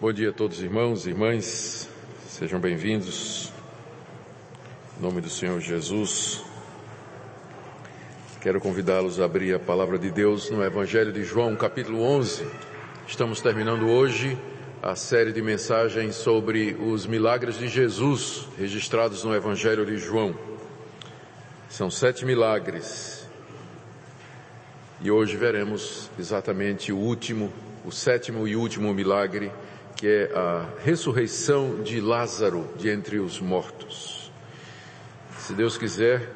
Bom dia a todos irmãos e irmãs, sejam bem-vindos. Em nome do Senhor Jesus, quero convidá-los a abrir a palavra de Deus no Evangelho de João, capítulo 11. Estamos terminando hoje a série de mensagens sobre os milagres de Jesus registrados no Evangelho de João. São sete milagres. E hoje veremos exatamente o último, o sétimo e último milagre que é a ressurreição de Lázaro de entre os mortos. Se Deus quiser,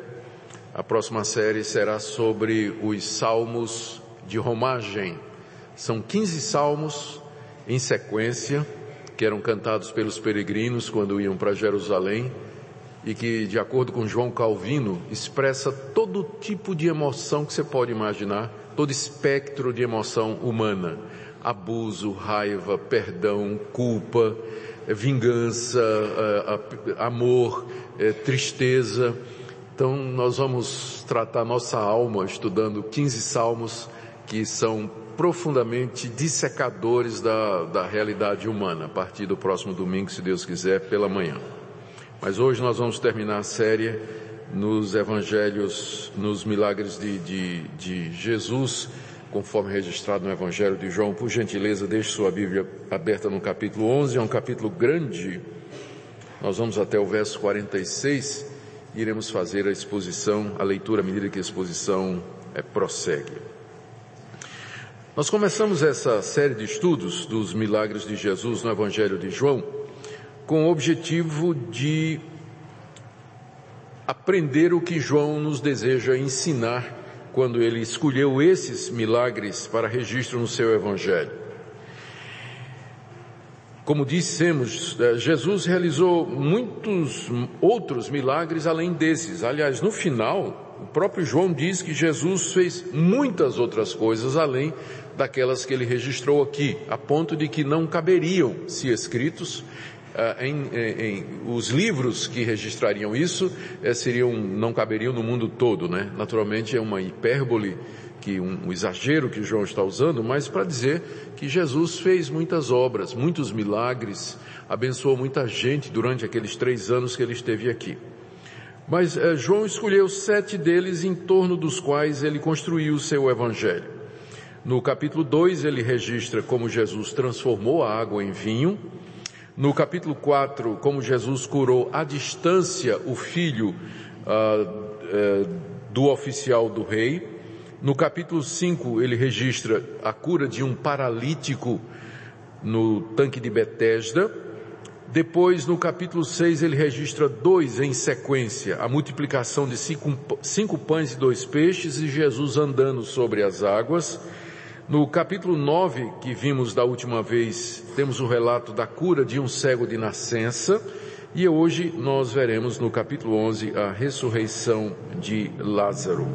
a próxima série será sobre os salmos de romagem. São 15 salmos em sequência que eram cantados pelos peregrinos quando iam para Jerusalém e que, de acordo com João Calvino, expressa todo tipo de emoção que você pode imaginar, todo espectro de emoção humana abuso, raiva, perdão, culpa, vingança, eh, amor, eh, tristeza. Então nós vamos tratar nossa alma estudando 15 salmos que são profundamente dissecadores da, da realidade humana, a partir do próximo domingo, se Deus quiser, pela manhã. Mas hoje nós vamos terminar a série nos evangelhos, nos milagres de, de, de Jesus, conforme registrado no Evangelho de João. Por gentileza, deixe sua Bíblia aberta no capítulo 11, é um capítulo grande. Nós vamos até o verso 46 e iremos fazer a exposição, a leitura à medida que a exposição é, prossegue. Nós começamos essa série de estudos dos milagres de Jesus no Evangelho de João com o objetivo de aprender o que João nos deseja ensinar quando ele escolheu esses milagres para registro no seu evangelho. Como dissemos, eh, Jesus realizou muitos outros milagres além desses. Aliás, no final, o próprio João diz que Jesus fez muitas outras coisas além daquelas que ele registrou aqui, a ponto de que não caberiam, se escritos, em, em, em, os livros que registrariam isso eh, seriam, não caberiam no mundo todo, né? Naturalmente é uma hipérbole, que um, um exagero que João está usando, mas para dizer que Jesus fez muitas obras, muitos milagres, abençoou muita gente durante aqueles três anos que ele esteve aqui. Mas eh, João escolheu sete deles em torno dos quais ele construiu o seu evangelho. No capítulo 2 ele registra como Jesus transformou a água em vinho, no capítulo 4, como Jesus curou à distância o filho uh, uh, do oficial do rei. No capítulo 5, ele registra a cura de um paralítico no tanque de Betesda. Depois, no capítulo 6, ele registra dois em sequência, a multiplicação de cinco, cinco pães e dois peixes e Jesus andando sobre as águas. No capítulo 9, que vimos da última vez, temos o relato da cura de um cego de nascença, e hoje nós veremos no capítulo 11 a ressurreição de Lázaro.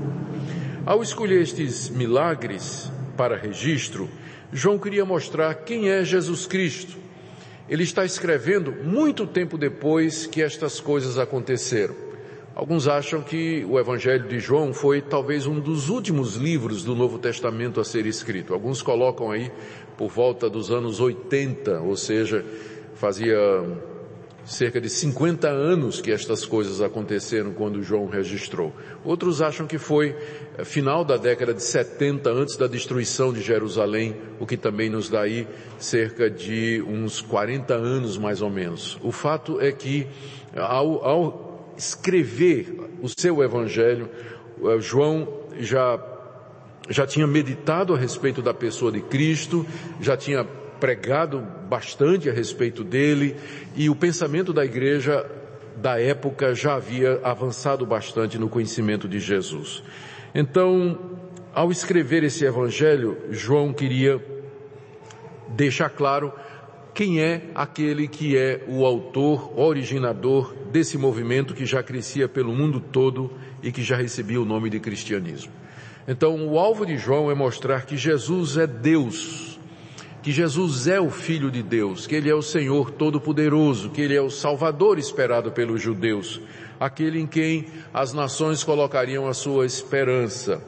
Ao escolher estes milagres para registro, João queria mostrar quem é Jesus Cristo. Ele está escrevendo muito tempo depois que estas coisas aconteceram. Alguns acham que o Evangelho de João foi talvez um dos últimos livros do Novo Testamento a ser escrito. Alguns colocam aí por volta dos anos 80, ou seja, fazia cerca de 50 anos que estas coisas aconteceram quando João registrou. Outros acham que foi eh, final da década de 70, antes da destruição de Jerusalém, o que também nos dá aí cerca de uns 40 anos mais ou menos. O fato é que ao, ao escrever o seu evangelho, eh, João já, já tinha meditado a respeito da pessoa de Cristo, já tinha pregado bastante a respeito dele e o pensamento da igreja da época já havia avançado bastante no conhecimento de Jesus. Então, ao escrever esse evangelho, João queria deixar claro quem é aquele que é o autor, originador desse movimento que já crescia pelo mundo todo e que já recebia o nome de cristianismo. Então, o alvo de João é mostrar que Jesus é Deus, que Jesus é o Filho de Deus, que Ele é o Senhor Todo-Poderoso, que Ele é o Salvador esperado pelos judeus, aquele em quem as nações colocariam a sua esperança.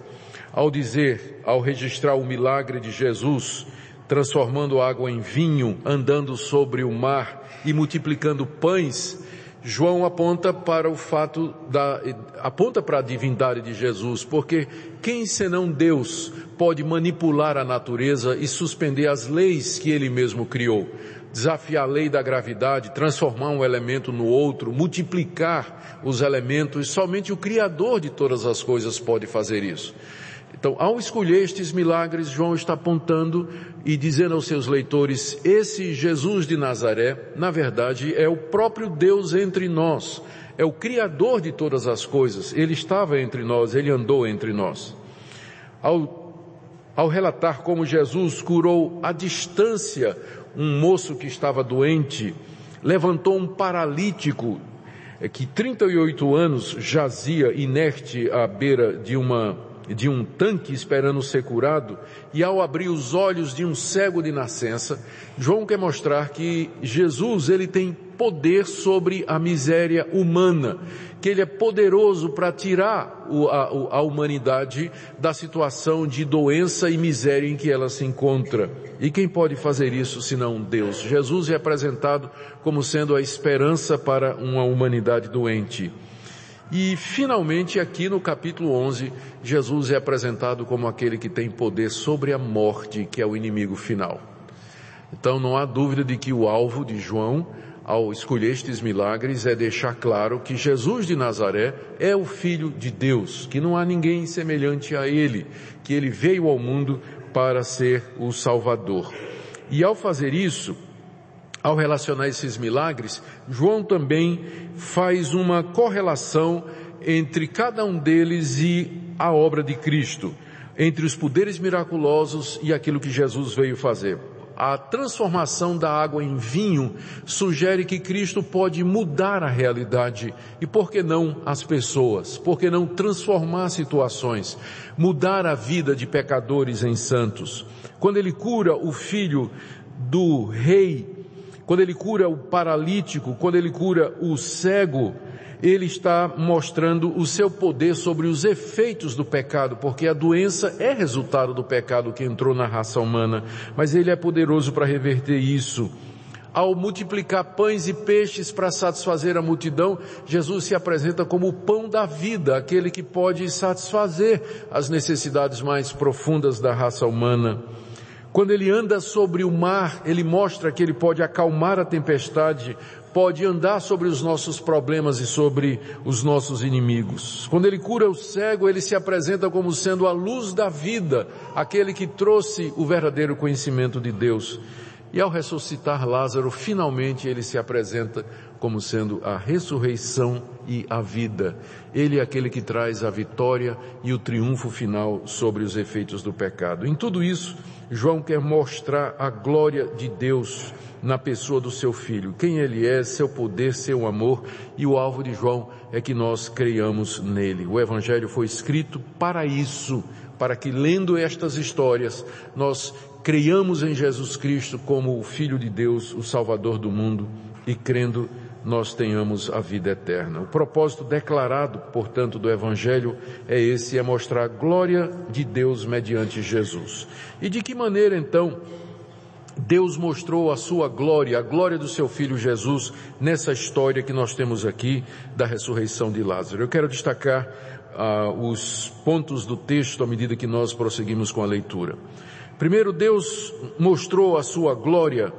Ao dizer, ao registrar o milagre de Jesus, transformando água em vinho, andando sobre o mar e multiplicando pães, João aponta para o fato da, aponta para a divindade de Jesus, porque quem senão Deus pode manipular a natureza e suspender as leis que ele mesmo criou? Desafiar a lei da gravidade, transformar um elemento no outro, multiplicar os elementos, somente o Criador de todas as coisas pode fazer isso. Então, ao escolher estes milagres, João está apontando e dizendo aos seus leitores, esse Jesus de Nazaré, na verdade, é o próprio Deus entre nós, é o Criador de todas as coisas, ele estava entre nós, ele andou entre nós. Ao, ao relatar como Jesus curou à distância um moço que estava doente, levantou um paralítico é, que 38 anos jazia inerte à beira de uma de um tanque esperando ser curado, e ao abrir os olhos de um cego de nascença, João quer mostrar que Jesus, ele tem poder sobre a miséria humana, que ele é poderoso para tirar a, a humanidade da situação de doença e miséria em que ela se encontra. E quem pode fazer isso senão Deus? Jesus é apresentado como sendo a esperança para uma humanidade doente. E finalmente aqui no capítulo 11, Jesus é apresentado como aquele que tem poder sobre a morte, que é o inimigo final. Então não há dúvida de que o alvo de João, ao escolher estes milagres, é deixar claro que Jesus de Nazaré é o Filho de Deus, que não há ninguém semelhante a ele, que ele veio ao mundo para ser o Salvador. E ao fazer isso, ao relacionar esses milagres, João também faz uma correlação entre cada um deles e a obra de Cristo, entre os poderes miraculosos e aquilo que Jesus veio fazer. A transformação da água em vinho sugere que Cristo pode mudar a realidade e por que não as pessoas? Por que não transformar situações? Mudar a vida de pecadores em santos. Quando ele cura o filho do rei quando ele cura o paralítico, quando ele cura o cego, ele está mostrando o seu poder sobre os efeitos do pecado, porque a doença é resultado do pecado que entrou na raça humana, mas ele é poderoso para reverter isso. Ao multiplicar pães e peixes para satisfazer a multidão, Jesus se apresenta como o pão da vida, aquele que pode satisfazer as necessidades mais profundas da raça humana. Quando ele anda sobre o mar, ele mostra que ele pode acalmar a tempestade, pode andar sobre os nossos problemas e sobre os nossos inimigos. Quando ele cura o cego, ele se apresenta como sendo a luz da vida, aquele que trouxe o verdadeiro conhecimento de Deus. E ao ressuscitar Lázaro, finalmente ele se apresenta como sendo a ressurreição e a vida. Ele é aquele que traz a vitória e o triunfo final sobre os efeitos do pecado. Em tudo isso, João quer mostrar a glória de Deus na pessoa do seu filho, quem ele é, seu poder, seu amor, e o alvo de João é que nós creiamos nele. O evangelho foi escrito para isso, para que lendo estas histórias nós creiamos em Jesus Cristo como o filho de Deus, o salvador do mundo e crendo nós tenhamos a vida eterna. O propósito declarado, portanto, do Evangelho é esse, é mostrar a glória de Deus mediante Jesus. E de que maneira, então, Deus mostrou a sua glória, a glória do seu Filho Jesus, nessa história que nós temos aqui da ressurreição de Lázaro. Eu quero destacar uh, os pontos do texto à medida que nós prosseguimos com a leitura. Primeiro, Deus mostrou a sua glória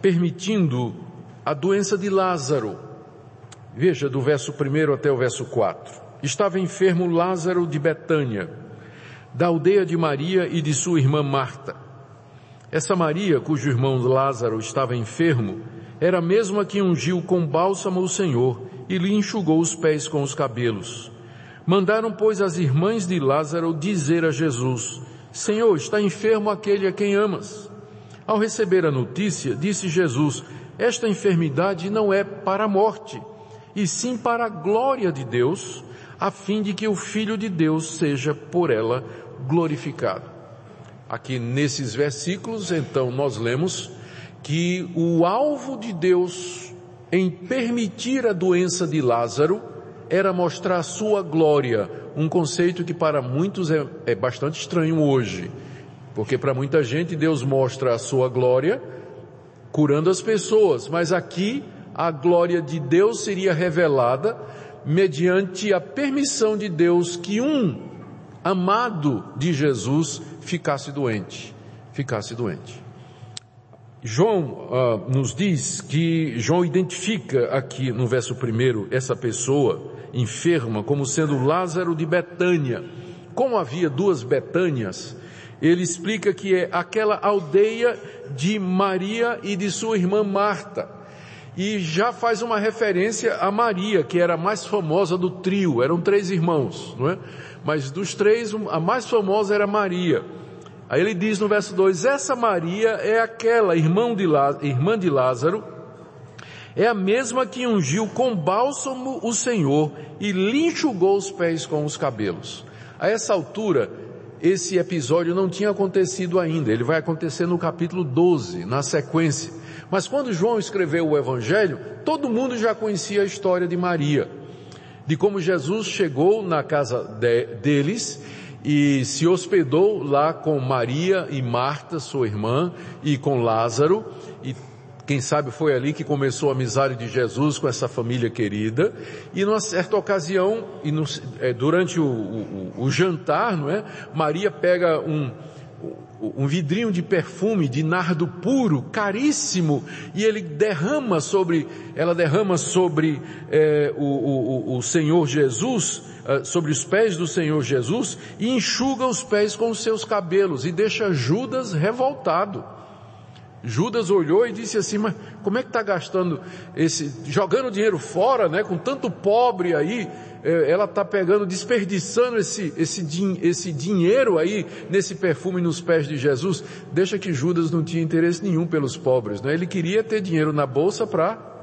permitindo a doença de Lázaro. Veja do verso 1 até o verso 4. Estava enfermo Lázaro de Betânia, da aldeia de Maria e de sua irmã Marta. Essa Maria, cujo irmão Lázaro estava enfermo, era a mesma que ungiu com bálsamo o Senhor e lhe enxugou os pés com os cabelos. Mandaram, pois, as irmãs de Lázaro dizer a Jesus, Senhor, está enfermo aquele a quem amas. Ao receber a notícia, disse Jesus, esta enfermidade não é para a morte, e sim para a glória de Deus, a fim de que o Filho de Deus seja por ela glorificado. Aqui nesses versículos, então, nós lemos que o alvo de Deus em permitir a doença de Lázaro era mostrar a sua glória, um conceito que para muitos é, é bastante estranho hoje. Porque para muita gente Deus mostra a sua glória curando as pessoas, mas aqui a glória de Deus seria revelada mediante a permissão de Deus que um amado de Jesus ficasse doente, ficasse doente. João uh, nos diz que João identifica aqui no verso primeiro essa pessoa enferma como sendo Lázaro de Betânia. Como havia duas Betânias, ele explica que é aquela aldeia de Maria e de sua irmã Marta. E já faz uma referência a Maria, que era a mais famosa do trio, eram três irmãos, não é? Mas dos três, a mais famosa era Maria. Aí ele diz no verso 2, essa Maria é aquela irmã de, Lázaro, irmã de Lázaro, é a mesma que ungiu com bálsamo o Senhor e lhe enxugou os pés com os cabelos. A essa altura, esse episódio não tinha acontecido ainda, ele vai acontecer no capítulo 12, na sequência. Mas quando João escreveu o Evangelho, todo mundo já conhecia a história de Maria, de como Jesus chegou na casa de, deles e se hospedou lá com Maria e Marta, sua irmã, e com Lázaro, quem sabe foi ali que começou a amizade de Jesus com essa família querida. E numa certa ocasião, e no, é, durante o, o, o, jantar, não é? Maria pega um, um vidrinho de perfume de nardo puro, caríssimo, e ele derrama sobre, ela derrama sobre é, o, o, o Senhor Jesus, é, sobre os pés do Senhor Jesus, e enxuga os pés com os seus cabelos, e deixa Judas revoltado. Judas olhou e disse assim, mas como é que está gastando esse, jogando dinheiro fora, né, com tanto pobre aí, é, ela está pegando, desperdiçando esse, esse, esse dinheiro aí nesse perfume nos pés de Jesus. Deixa que Judas não tinha interesse nenhum pelos pobres, né? Ele queria ter dinheiro na bolsa para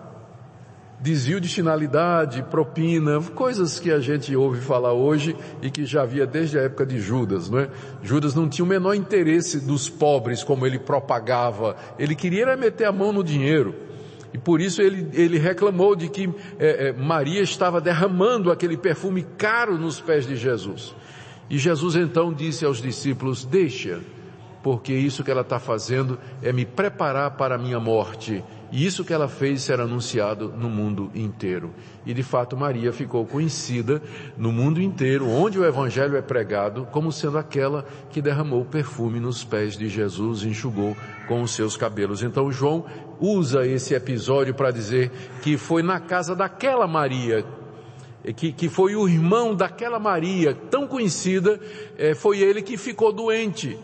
desvio de finalidade, propina, coisas que a gente ouve falar hoje e que já havia desde a época de Judas, não é? Judas não tinha o menor interesse dos pobres como ele propagava. Ele queria meter a mão no dinheiro. E por isso ele, ele reclamou de que é, é, Maria estava derramando aquele perfume caro nos pés de Jesus. E Jesus então disse aos discípulos, deixa, porque isso que ela está fazendo é me preparar para a minha morte. E isso que ela fez será anunciado no mundo inteiro. E de fato Maria ficou conhecida no mundo inteiro, onde o evangelho é pregado, como sendo aquela que derramou perfume nos pés de Jesus e enxugou com os seus cabelos. Então João usa esse episódio para dizer que foi na casa daquela Maria que, que foi o irmão daquela Maria tão conhecida, é, foi ele que ficou doente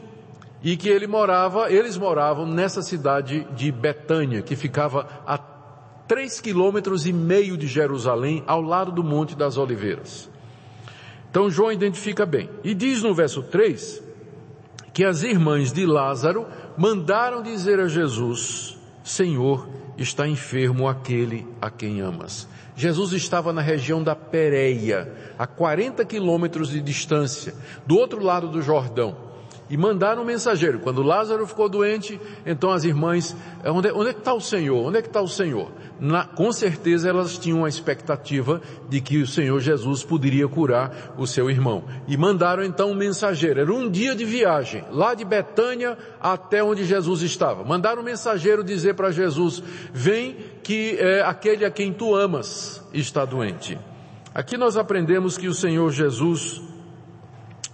e que ele morava, eles moravam nessa cidade de Betânia, que ficava a três quilômetros e meio de Jerusalém, ao lado do Monte das Oliveiras. Então João identifica bem. E diz no verso 3 que as irmãs de Lázaro mandaram dizer a Jesus, Senhor, está enfermo aquele a quem amas. Jesus estava na região da Pérea, a 40 quilômetros de distância, do outro lado do Jordão e mandaram um mensageiro. Quando Lázaro ficou doente, então as irmãs, é, onde, onde é que está o Senhor? Onde é que está o Senhor? Na, com certeza elas tinham a expectativa de que o Senhor Jesus poderia curar o seu irmão. E mandaram então um mensageiro. Era um dia de viagem, lá de Betânia até onde Jesus estava. Mandaram um mensageiro dizer para Jesus, vem que é, aquele a quem tu amas está doente. Aqui nós aprendemos que o Senhor Jesus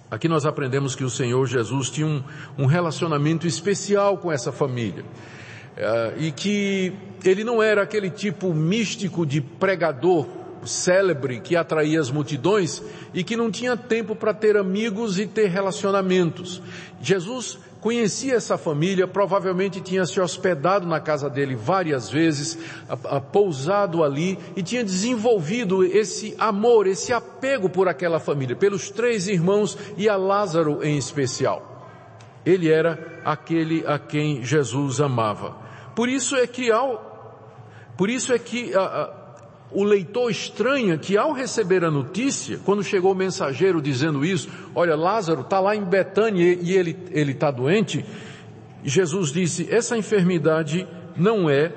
Aqui nós aprendemos que o Senhor Jesus tinha um, um relacionamento especial com essa família. Uh, e que ele não era aquele tipo místico de pregador célebre que atraía as multidões e que não tinha tempo para ter amigos e ter relacionamentos. Jesus conhecia essa família, provavelmente tinha se hospedado na casa dele várias vezes, a, a, pousado ali e tinha desenvolvido esse amor, esse apego por aquela família, pelos três irmãos e a Lázaro em especial. Ele era aquele a quem Jesus amava. Por isso é que ao, por isso é que a, o leitor estranha que ao receber a notícia, quando chegou o mensageiro dizendo isso, olha, Lázaro está lá em Betânia e ele ele está doente, Jesus disse: essa enfermidade não é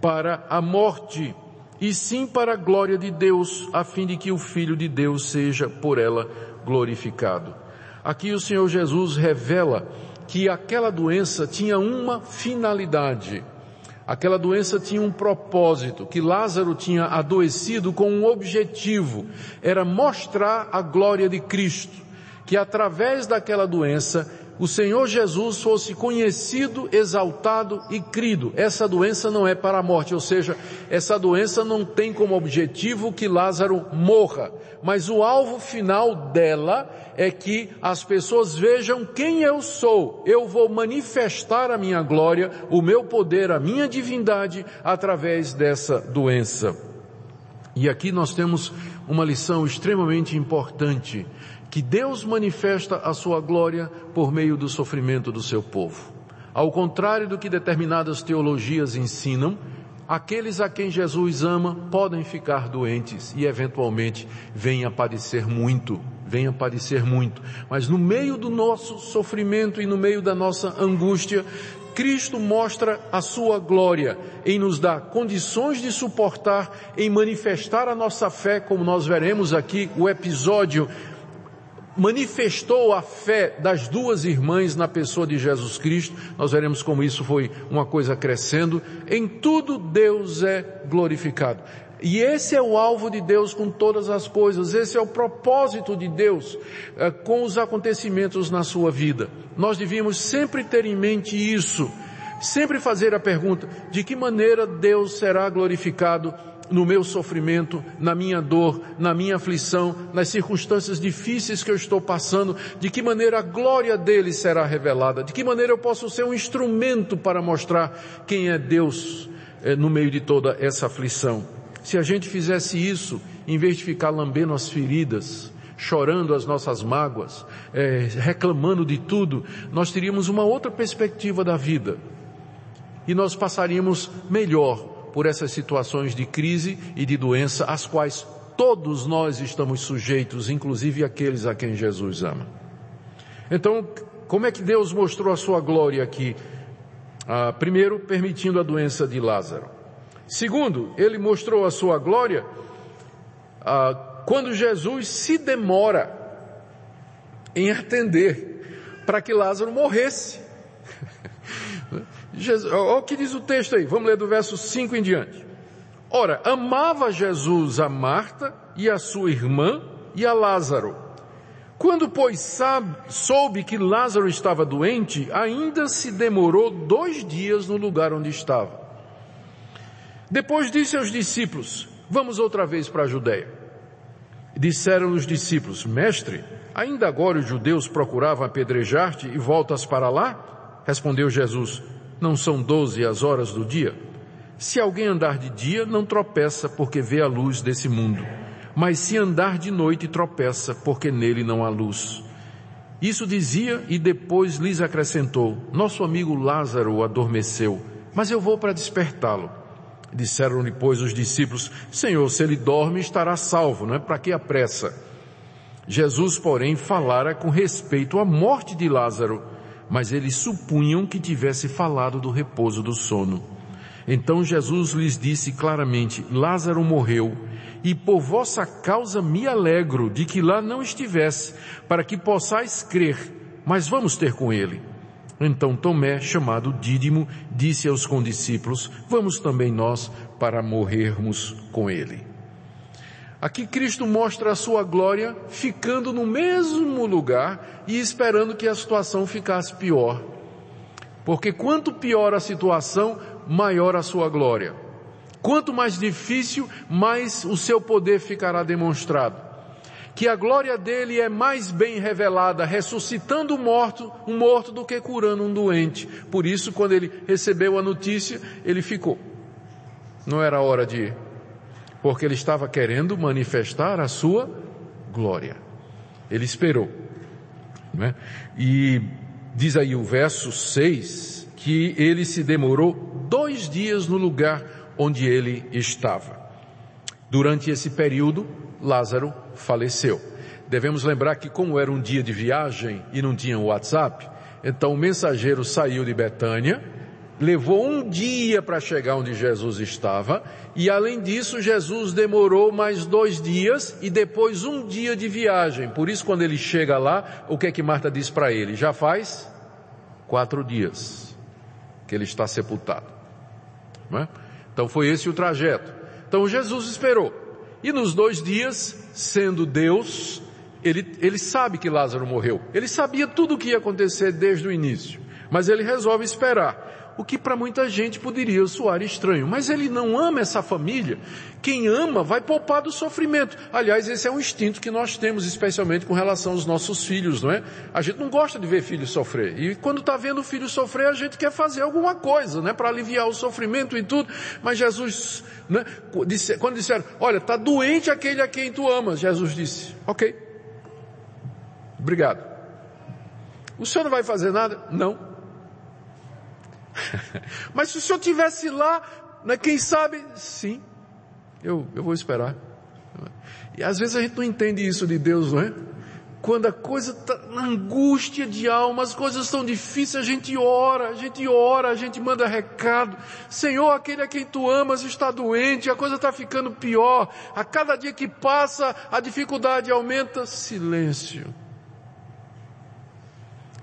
para a morte, e sim para a glória de Deus, a fim de que o Filho de Deus seja por ela glorificado. Aqui o Senhor Jesus revela que aquela doença tinha uma finalidade. Aquela doença tinha um propósito, que Lázaro tinha adoecido com um objetivo, era mostrar a glória de Cristo, que através daquela doença o Senhor Jesus fosse conhecido, exaltado e crido. Essa doença não é para a morte, ou seja, essa doença não tem como objetivo que Lázaro morra, mas o alvo final dela é que as pessoas vejam quem eu sou. Eu vou manifestar a minha glória, o meu poder, a minha divindade através dessa doença. E aqui nós temos uma lição extremamente importante que Deus manifesta a sua glória por meio do sofrimento do seu povo. Ao contrário do que determinadas teologias ensinam, aqueles a quem Jesus ama podem ficar doentes e eventualmente venham a padecer muito, venham a padecer muito. Mas no meio do nosso sofrimento e no meio da nossa angústia, Cristo mostra a sua glória em nos dar condições de suportar, em manifestar a nossa fé, como nós veremos aqui o episódio manifestou a fé das duas irmãs na pessoa de Jesus Cristo. Nós veremos como isso foi uma coisa crescendo. Em tudo Deus é glorificado. E esse é o alvo de Deus com todas as coisas, esse é o propósito de Deus é, com os acontecimentos na sua vida. Nós devíamos sempre ter em mente isso, sempre fazer a pergunta, de que maneira Deus será glorificado no meu sofrimento, na minha dor, na minha aflição, nas circunstâncias difíceis que eu estou passando, de que maneira a glória dele será revelada, de que maneira eu posso ser um instrumento para mostrar quem é Deus eh, no meio de toda essa aflição. Se a gente fizesse isso, em vez de ficar lambendo as feridas, chorando as nossas mágoas, eh, reclamando de tudo, nós teríamos uma outra perspectiva da vida. E nós passaríamos melhor por essas situações de crise e de doença, às quais todos nós estamos sujeitos, inclusive aqueles a quem Jesus ama. Então, como é que Deus mostrou a sua glória aqui? Ah, primeiro, permitindo a doença de Lázaro. Segundo, ele mostrou a sua glória ah, quando Jesus se demora em atender para que Lázaro morresse. Jesus, olha o que diz o texto aí, vamos ler do verso 5 em diante. Ora, amava Jesus a Marta e a sua irmã e a Lázaro. Quando, pois, soube que Lázaro estava doente, ainda se demorou dois dias no lugar onde estava. Depois disse aos discípulos, vamos outra vez para a Judéia. Disseram os discípulos, mestre, ainda agora os judeus procuravam apedrejar-te e voltas para lá? Respondeu Jesus, não são doze as horas do dia? Se alguém andar de dia, não tropeça porque vê a luz desse mundo. Mas se andar de noite, tropeça porque nele não há luz. Isso dizia e depois lhes acrescentou, nosso amigo Lázaro adormeceu, mas eu vou para despertá-lo. Disseram-lhe, pois, os discípulos, Senhor, se ele dorme, estará salvo, não é? Para que a pressa? Jesus, porém, falara com respeito à morte de Lázaro, mas eles supunham que tivesse falado do repouso do sono. Então Jesus lhes disse claramente, Lázaro morreu, e por vossa causa me alegro de que lá não estivesse, para que possais crer, mas vamos ter com ele. Então Tomé, chamado Dídimo, disse aos condiscípulos, vamos também nós para morrermos com ele. Aqui Cristo mostra a sua glória ficando no mesmo lugar e esperando que a situação ficasse pior. Porque quanto pior a situação, maior a sua glória. Quanto mais difícil, mais o seu poder ficará demonstrado. Que a glória dele é mais bem revelada, ressuscitando um morto, um morto do que curando um doente. Por isso, quando ele recebeu a notícia, ele ficou. Não era hora de ir porque ele estava querendo manifestar a sua glória. Ele esperou. Né? E diz aí o verso 6 que ele se demorou dois dias no lugar onde ele estava. Durante esse período, Lázaro faleceu. Devemos lembrar que como era um dia de viagem e não tinha WhatsApp, então o mensageiro saiu de Betânia, levou um dia para chegar onde Jesus estava, e além disso, Jesus demorou mais dois dias e depois um dia de viagem. Por isso, quando ele chega lá, o que é que Marta diz para ele? Já faz quatro dias que ele está sepultado. É? Então foi esse o trajeto. Então Jesus esperou. E nos dois dias, sendo Deus, ele, ele sabe que Lázaro morreu. Ele sabia tudo o que ia acontecer desde o início. Mas ele resolve esperar o que para muita gente poderia soar estranho. Mas ele não ama essa família. Quem ama vai poupar do sofrimento. Aliás, esse é um instinto que nós temos, especialmente com relação aos nossos filhos, não é? A gente não gosta de ver filho sofrer. E quando está vendo o filho sofrer, a gente quer fazer alguma coisa, né? Para aliviar o sofrimento e tudo. Mas Jesus, né? Quando disseram, olha, está doente aquele a quem tu amas, Jesus disse, ok. Obrigado. O senhor não vai fazer nada? Não. Mas se o senhor tivesse lá, né, quem sabe, sim, eu, eu vou esperar. E às vezes a gente não entende isso de Deus, não é? Quando a coisa está na angústia de alma, as coisas estão difíceis, a gente ora, a gente ora, a gente manda recado. Senhor, aquele a quem tu amas está doente, a coisa está ficando pior. A cada dia que passa, a dificuldade aumenta. Silêncio.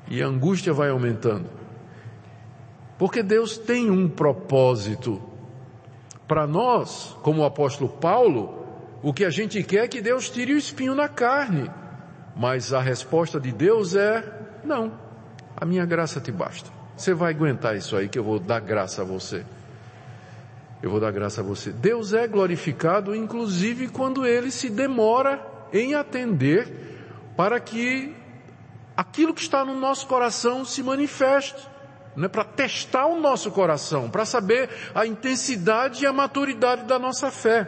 E a angústia vai aumentando. Porque Deus tem um propósito. Para nós, como o apóstolo Paulo, o que a gente quer é que Deus tire o espinho na carne. Mas a resposta de Deus é: não, a minha graça te basta. Você vai aguentar isso aí que eu vou dar graça a você. Eu vou dar graça a você. Deus é glorificado, inclusive, quando ele se demora em atender para que aquilo que está no nosso coração se manifeste né, para testar o nosso coração, para saber a intensidade e a maturidade da nossa fé.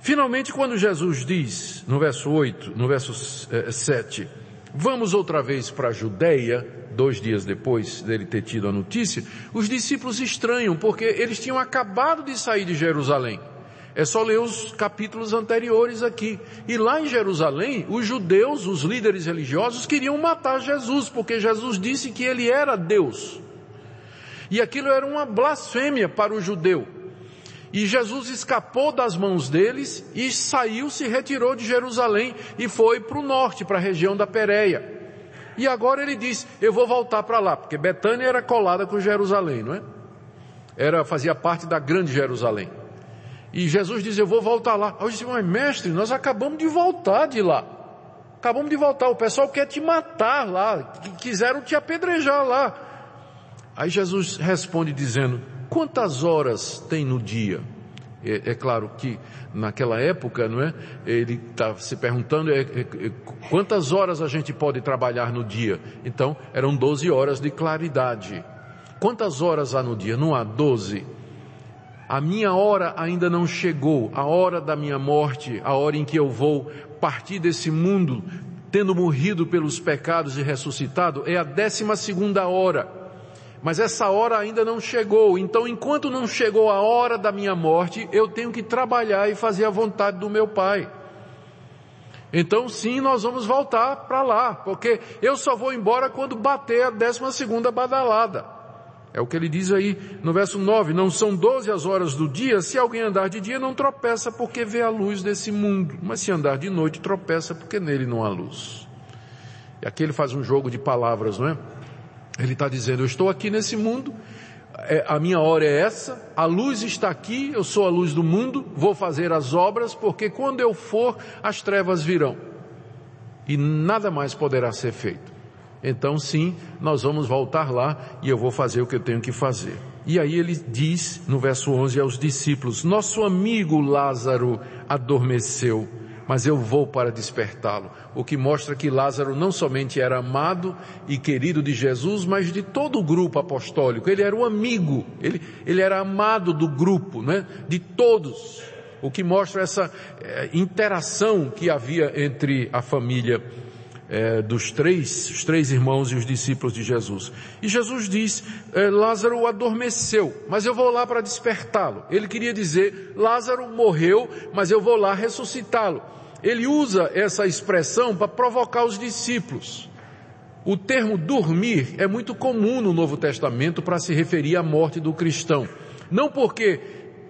Finalmente, quando Jesus diz, no verso 8, no verso 7, eh, vamos outra vez para a Judéia, dois dias depois dele ter tido a notícia, os discípulos estranham, porque eles tinham acabado de sair de Jerusalém. É só ler os capítulos anteriores aqui. E lá em Jerusalém, os judeus, os líderes religiosos, queriam matar Jesus, porque Jesus disse que ele era Deus. E aquilo era uma blasfêmia para o judeu. E Jesus escapou das mãos deles e saiu, se retirou de Jerusalém e foi para o norte, para a região da Pérea. E agora ele diz, eu vou voltar para lá, porque Betânia era colada com Jerusalém, não é? Era, fazia parte da grande Jerusalém. E Jesus diz, eu vou voltar lá. Eu disse, mas mestre, nós acabamos de voltar de lá. Acabamos de voltar. O pessoal quer te matar lá. Quiseram te apedrejar lá. Aí Jesus responde dizendo, quantas horas tem no dia? É, é claro que naquela época, não é? Ele está se perguntando é, é, é, quantas horas a gente pode trabalhar no dia. Então, eram 12 horas de claridade. Quantas horas há no dia? Não há 12 a minha hora ainda não chegou, a hora da minha morte, a hora em que eu vou partir desse mundo, tendo morrido pelos pecados e ressuscitado, é a décima segunda hora. Mas essa hora ainda não chegou, então enquanto não chegou a hora da minha morte, eu tenho que trabalhar e fazer a vontade do meu Pai. Então sim, nós vamos voltar para lá, porque eu só vou embora quando bater a décima segunda badalada. É o que ele diz aí no verso 9, não são doze as horas do dia, se alguém andar de dia não tropeça porque vê a luz desse mundo, mas se andar de noite tropeça porque nele não há luz. E aqui ele faz um jogo de palavras, não é? Ele está dizendo, eu estou aqui nesse mundo, é, a minha hora é essa, a luz está aqui, eu sou a luz do mundo, vou fazer as obras, porque quando eu for, as trevas virão. E nada mais poderá ser feito então sim, nós vamos voltar lá e eu vou fazer o que eu tenho que fazer. E aí ele diz no verso 11 aos discípulos, nosso amigo Lázaro adormeceu, mas eu vou para despertá-lo. O que mostra que Lázaro não somente era amado e querido de Jesus, mas de todo o grupo apostólico. Ele era o amigo, ele, ele era amado do grupo, né? de todos. O que mostra essa é, interação que havia entre a família é, dos três, os três irmãos e os discípulos de Jesus. E Jesus diz, é, Lázaro adormeceu, mas eu vou lá para despertá-lo. Ele queria dizer, Lázaro morreu, mas eu vou lá ressuscitá-lo. Ele usa essa expressão para provocar os discípulos. O termo dormir é muito comum no Novo Testamento para se referir à morte do cristão. Não porque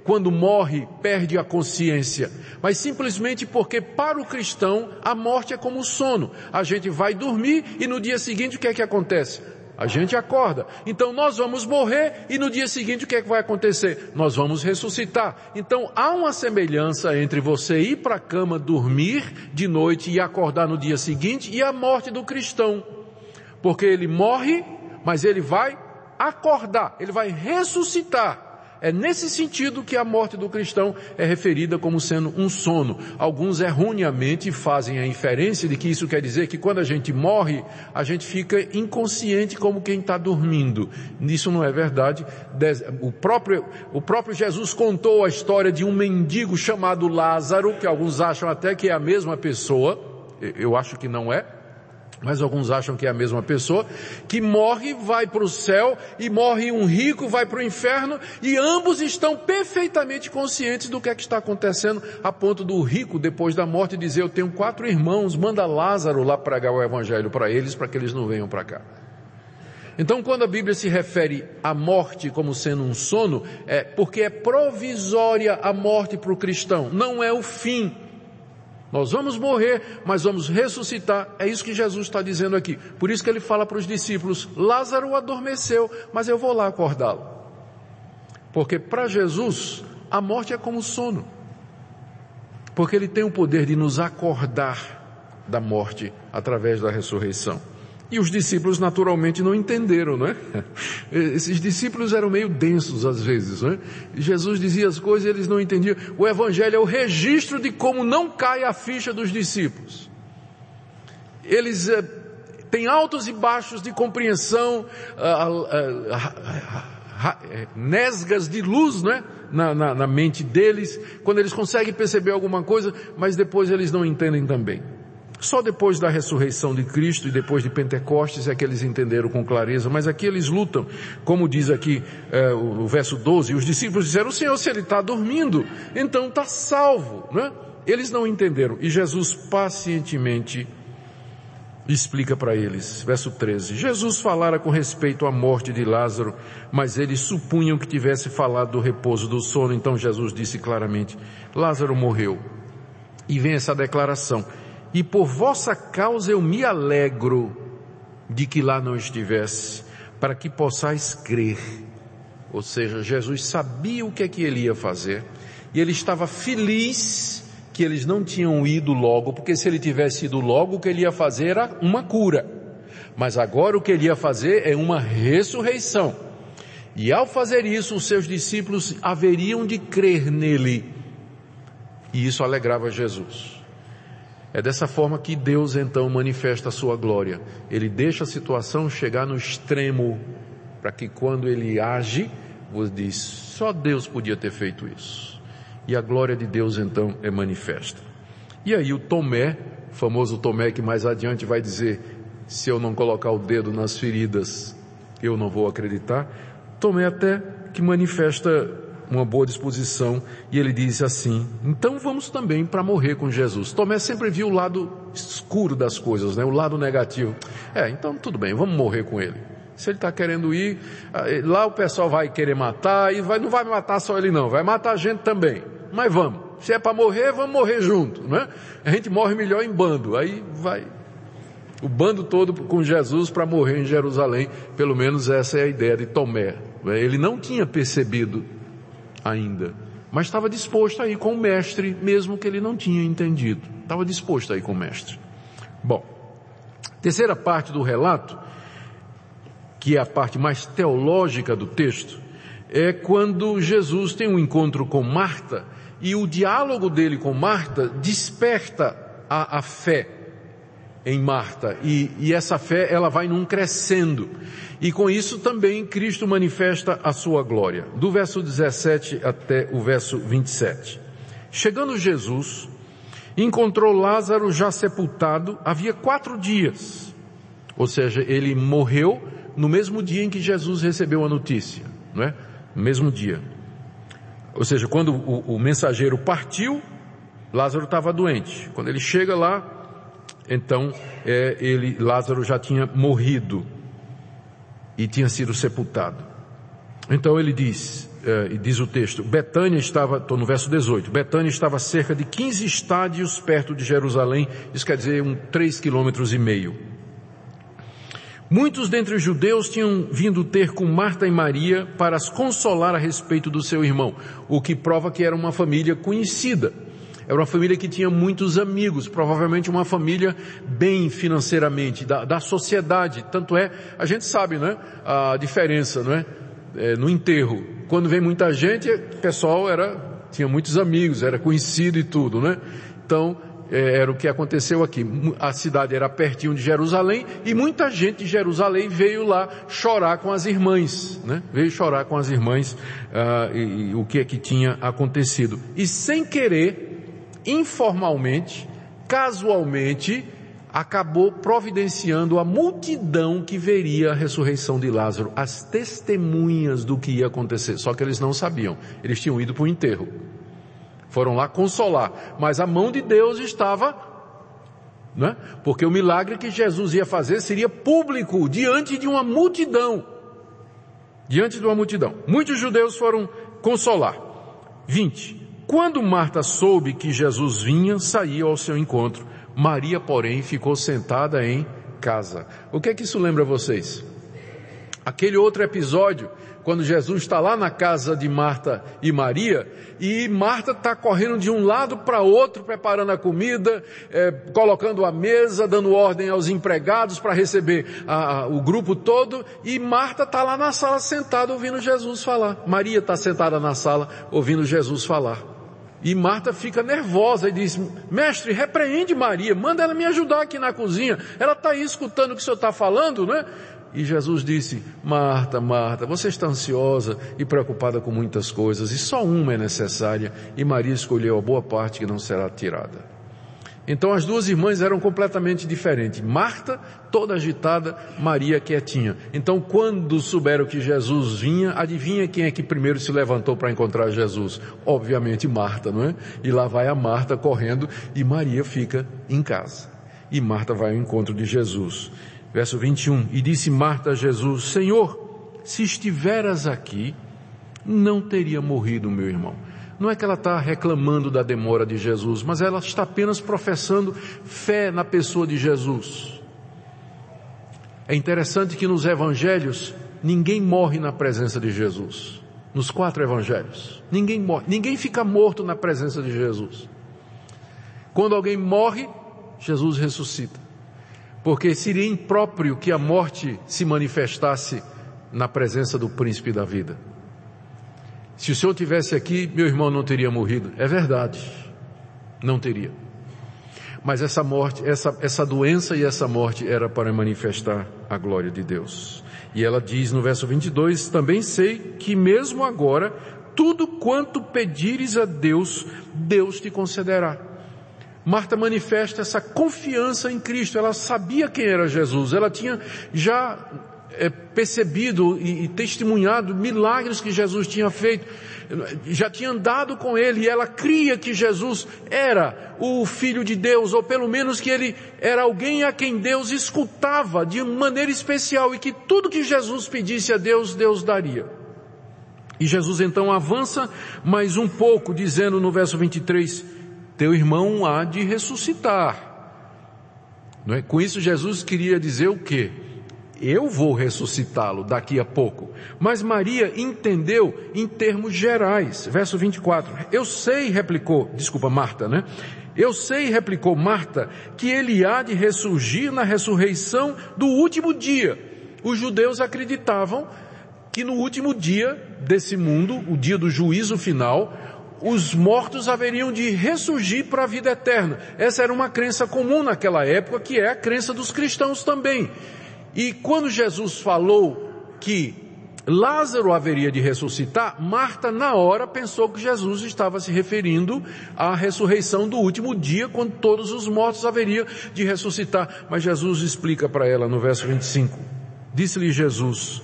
quando morre, perde a consciência, mas simplesmente porque para o cristão a morte é como o sono. A gente vai dormir e no dia seguinte o que é que acontece? A gente acorda. Então nós vamos morrer e no dia seguinte o que é que vai acontecer? Nós vamos ressuscitar. Então há uma semelhança entre você ir para a cama dormir de noite e acordar no dia seguinte e a morte do cristão. Porque ele morre, mas ele vai acordar, ele vai ressuscitar. É nesse sentido que a morte do cristão é referida como sendo um sono. Alguns erroneamente fazem a inferência de que isso quer dizer que quando a gente morre, a gente fica inconsciente como quem está dormindo. Isso não é verdade. O próprio, o próprio Jesus contou a história de um mendigo chamado Lázaro, que alguns acham até que é a mesma pessoa. Eu acho que não é mas alguns acham que é a mesma pessoa, que morre, vai para o céu, e morre um rico, vai para o inferno, e ambos estão perfeitamente conscientes do que é que está acontecendo, a ponto do rico, depois da morte, dizer, eu tenho quatro irmãos, manda Lázaro lá pregar o evangelho para eles, para que eles não venham para cá. Então, quando a Bíblia se refere à morte como sendo um sono, é porque é provisória a morte para o cristão, não é o fim. Nós vamos morrer, mas vamos ressuscitar. É isso que Jesus está dizendo aqui. Por isso que ele fala para os discípulos, Lázaro adormeceu, mas eu vou lá acordá-lo. Porque para Jesus, a morte é como sono. Porque ele tem o poder de nos acordar da morte através da ressurreição. E os discípulos naturalmente não entenderam, não é? Esses discípulos eram meio densos às vezes, não é? Jesus dizia as coisas e eles não entendiam. O Evangelho é o registro de como não cai a ficha dos discípulos. Eles é, têm altos e baixos de compreensão, nesgas de luz, não é? Na, na, na mente deles, quando eles conseguem perceber alguma coisa, mas depois eles não entendem também. Só depois da ressurreição de Cristo e depois de Pentecostes é que eles entenderam com clareza, mas aqui eles lutam, como diz aqui é, o, o, verso 12, os discípulos disseram, Senhor, se ele está dormindo, então está salvo, né? Eles não entenderam e Jesus pacientemente explica para eles. Verso 13. Jesus falara com respeito à morte de Lázaro, mas eles supunham que tivesse falado do repouso do sono, então Jesus disse claramente, Lázaro morreu. E vem essa declaração, e por vossa causa eu me alegro de que lá não estivesse, para que possais crer. Ou seja, Jesus sabia o que é que ele ia fazer, e ele estava feliz que eles não tinham ido logo, porque se ele tivesse ido logo, o que ele ia fazer era uma cura. Mas agora o que ele ia fazer é uma ressurreição. E ao fazer isso, os seus discípulos haveriam de crer nele. E isso alegrava Jesus. É dessa forma que Deus então manifesta a sua glória. Ele deixa a situação chegar no extremo, para que quando ele age, você diz, só Deus podia ter feito isso. E a glória de Deus então é manifesta. E aí o Tomé, famoso Tomé que mais adiante vai dizer, se eu não colocar o dedo nas feridas, eu não vou acreditar. Tomé até que manifesta uma boa disposição e ele diz assim, então vamos também para morrer com Jesus. Tomé sempre viu o lado escuro das coisas, né? o lado negativo. É, então tudo bem, vamos morrer com ele. Se ele está querendo ir, ah, eh, lá o pessoal vai querer matar e vai, não vai matar só ele não, vai matar a gente também. Mas vamos. Se é para morrer, vamos morrer junto, né? A gente morre melhor em bando. Aí vai o bando todo com Jesus para morrer em Jerusalém. Pelo menos essa é a ideia de Tomé. Ele não tinha percebido ainda. Mas estava disposto a ir com o mestre, mesmo que ele não tinha entendido. Estava disposto a ir com o mestre. Bom, terceira parte do relato, que é a parte mais teológica do texto, é quando Jesus tem um encontro com Marta e o diálogo dele com Marta desperta a, a fé em Marta e, e essa fé ela vai num crescendo. E com isso também Cristo manifesta a sua glória. Do verso 17 até o verso 27. Chegando Jesus, encontrou Lázaro já sepultado havia quatro dias. Ou seja, ele morreu no mesmo dia em que Jesus recebeu a notícia, não é? No mesmo dia. Ou seja, quando o, o mensageiro partiu, Lázaro estava doente. Quando ele chega lá, então é, ele, Lázaro já tinha morrido e tinha sido sepultado. Então ele diz, é, e diz o texto, Betânia estava, estou no verso 18, Betânia estava cerca de 15 estádios perto de Jerusalém, isso quer dizer um 3 quilômetros e meio. Muitos dentre os judeus tinham vindo ter com Marta e Maria para as consolar a respeito do seu irmão, o que prova que era uma família conhecida. Era uma família que tinha muitos amigos, provavelmente uma família bem financeiramente, da, da sociedade. Tanto é, a gente sabe, né? A diferença, não é? é? No enterro. Quando vem muita gente, o pessoal era, tinha muitos amigos, era conhecido e tudo, né? Então, é, era o que aconteceu aqui. A cidade era pertinho de Jerusalém e muita gente de Jerusalém veio lá chorar com as irmãs, né? Veio chorar com as irmãs uh, e, e o que é que tinha acontecido. E sem querer, informalmente, casualmente, acabou providenciando a multidão que veria a ressurreição de Lázaro, as testemunhas do que ia acontecer. Só que eles não sabiam. Eles tinham ido para o enterro. Foram lá consolar. Mas a mão de Deus estava, né? Porque o milagre que Jesus ia fazer seria público, diante de uma multidão. Diante de uma multidão. Muitos judeus foram consolar. 20. Quando Marta soube que Jesus vinha, saiu ao seu encontro. Maria, porém, ficou sentada em casa. O que é que isso lembra vocês? Aquele outro episódio, quando Jesus está lá na casa de Marta e Maria, e Marta está correndo de um lado para outro, preparando a comida, é, colocando a mesa, dando ordem aos empregados para receber a, a, o grupo todo, e Marta está lá na sala sentada ouvindo Jesus falar. Maria está sentada na sala ouvindo Jesus falar. E Marta fica nervosa e diz, mestre, repreende Maria, manda ela me ajudar aqui na cozinha. Ela está aí escutando o que o senhor está falando, né? E Jesus disse, Marta, Marta, você está ansiosa e preocupada com muitas coisas, e só uma é necessária, e Maria escolheu a boa parte que não será tirada. Então as duas irmãs eram completamente diferentes. Marta, toda agitada, Maria quietinha. Então quando souberam que Jesus vinha, adivinha quem é que primeiro se levantou para encontrar Jesus? Obviamente Marta, não é? E lá vai a Marta correndo e Maria fica em casa. E Marta vai ao encontro de Jesus. Verso 21. E disse Marta a Jesus, Senhor, se estiveras aqui, não teria morrido meu irmão. Não é que ela está reclamando da demora de Jesus, mas ela está apenas professando fé na pessoa de Jesus. É interessante que nos evangelhos ninguém morre na presença de Jesus. Nos quatro evangelhos. Ninguém morre, ninguém fica morto na presença de Jesus. Quando alguém morre, Jesus ressuscita. Porque seria impróprio que a morte se manifestasse na presença do príncipe da vida. Se o senhor tivesse aqui, meu irmão não teria morrido. É verdade. Não teria. Mas essa morte, essa, essa doença e essa morte era para manifestar a glória de Deus. E ela diz no verso 22, também sei que mesmo agora, tudo quanto pedires a Deus, Deus te concederá. Marta manifesta essa confiança em Cristo. Ela sabia quem era Jesus. Ela tinha já é, percebido e, e testemunhado milagres que Jesus tinha feito, já tinha andado com ele e ela cria que Jesus era o Filho de Deus, ou pelo menos que ele era alguém a quem Deus escutava de maneira especial e que tudo que Jesus pedisse a Deus, Deus daria. E Jesus então avança mais um pouco, dizendo no verso 23, teu irmão há de ressuscitar. Não é? Com isso Jesus queria dizer o quê? Eu vou ressuscitá-lo daqui a pouco. Mas Maria entendeu em termos gerais. Verso 24. Eu sei, replicou, desculpa, Marta, né? Eu sei, replicou Marta, que ele há de ressurgir na ressurreição do último dia. Os judeus acreditavam que no último dia desse mundo, o dia do juízo final, os mortos haveriam de ressurgir para a vida eterna. Essa era uma crença comum naquela época, que é a crença dos cristãos também. E quando Jesus falou que Lázaro haveria de ressuscitar, Marta na hora pensou que Jesus estava se referindo à ressurreição do último dia, quando todos os mortos haveriam de ressuscitar. Mas Jesus explica para ela no verso 25. Disse-lhe Jesus,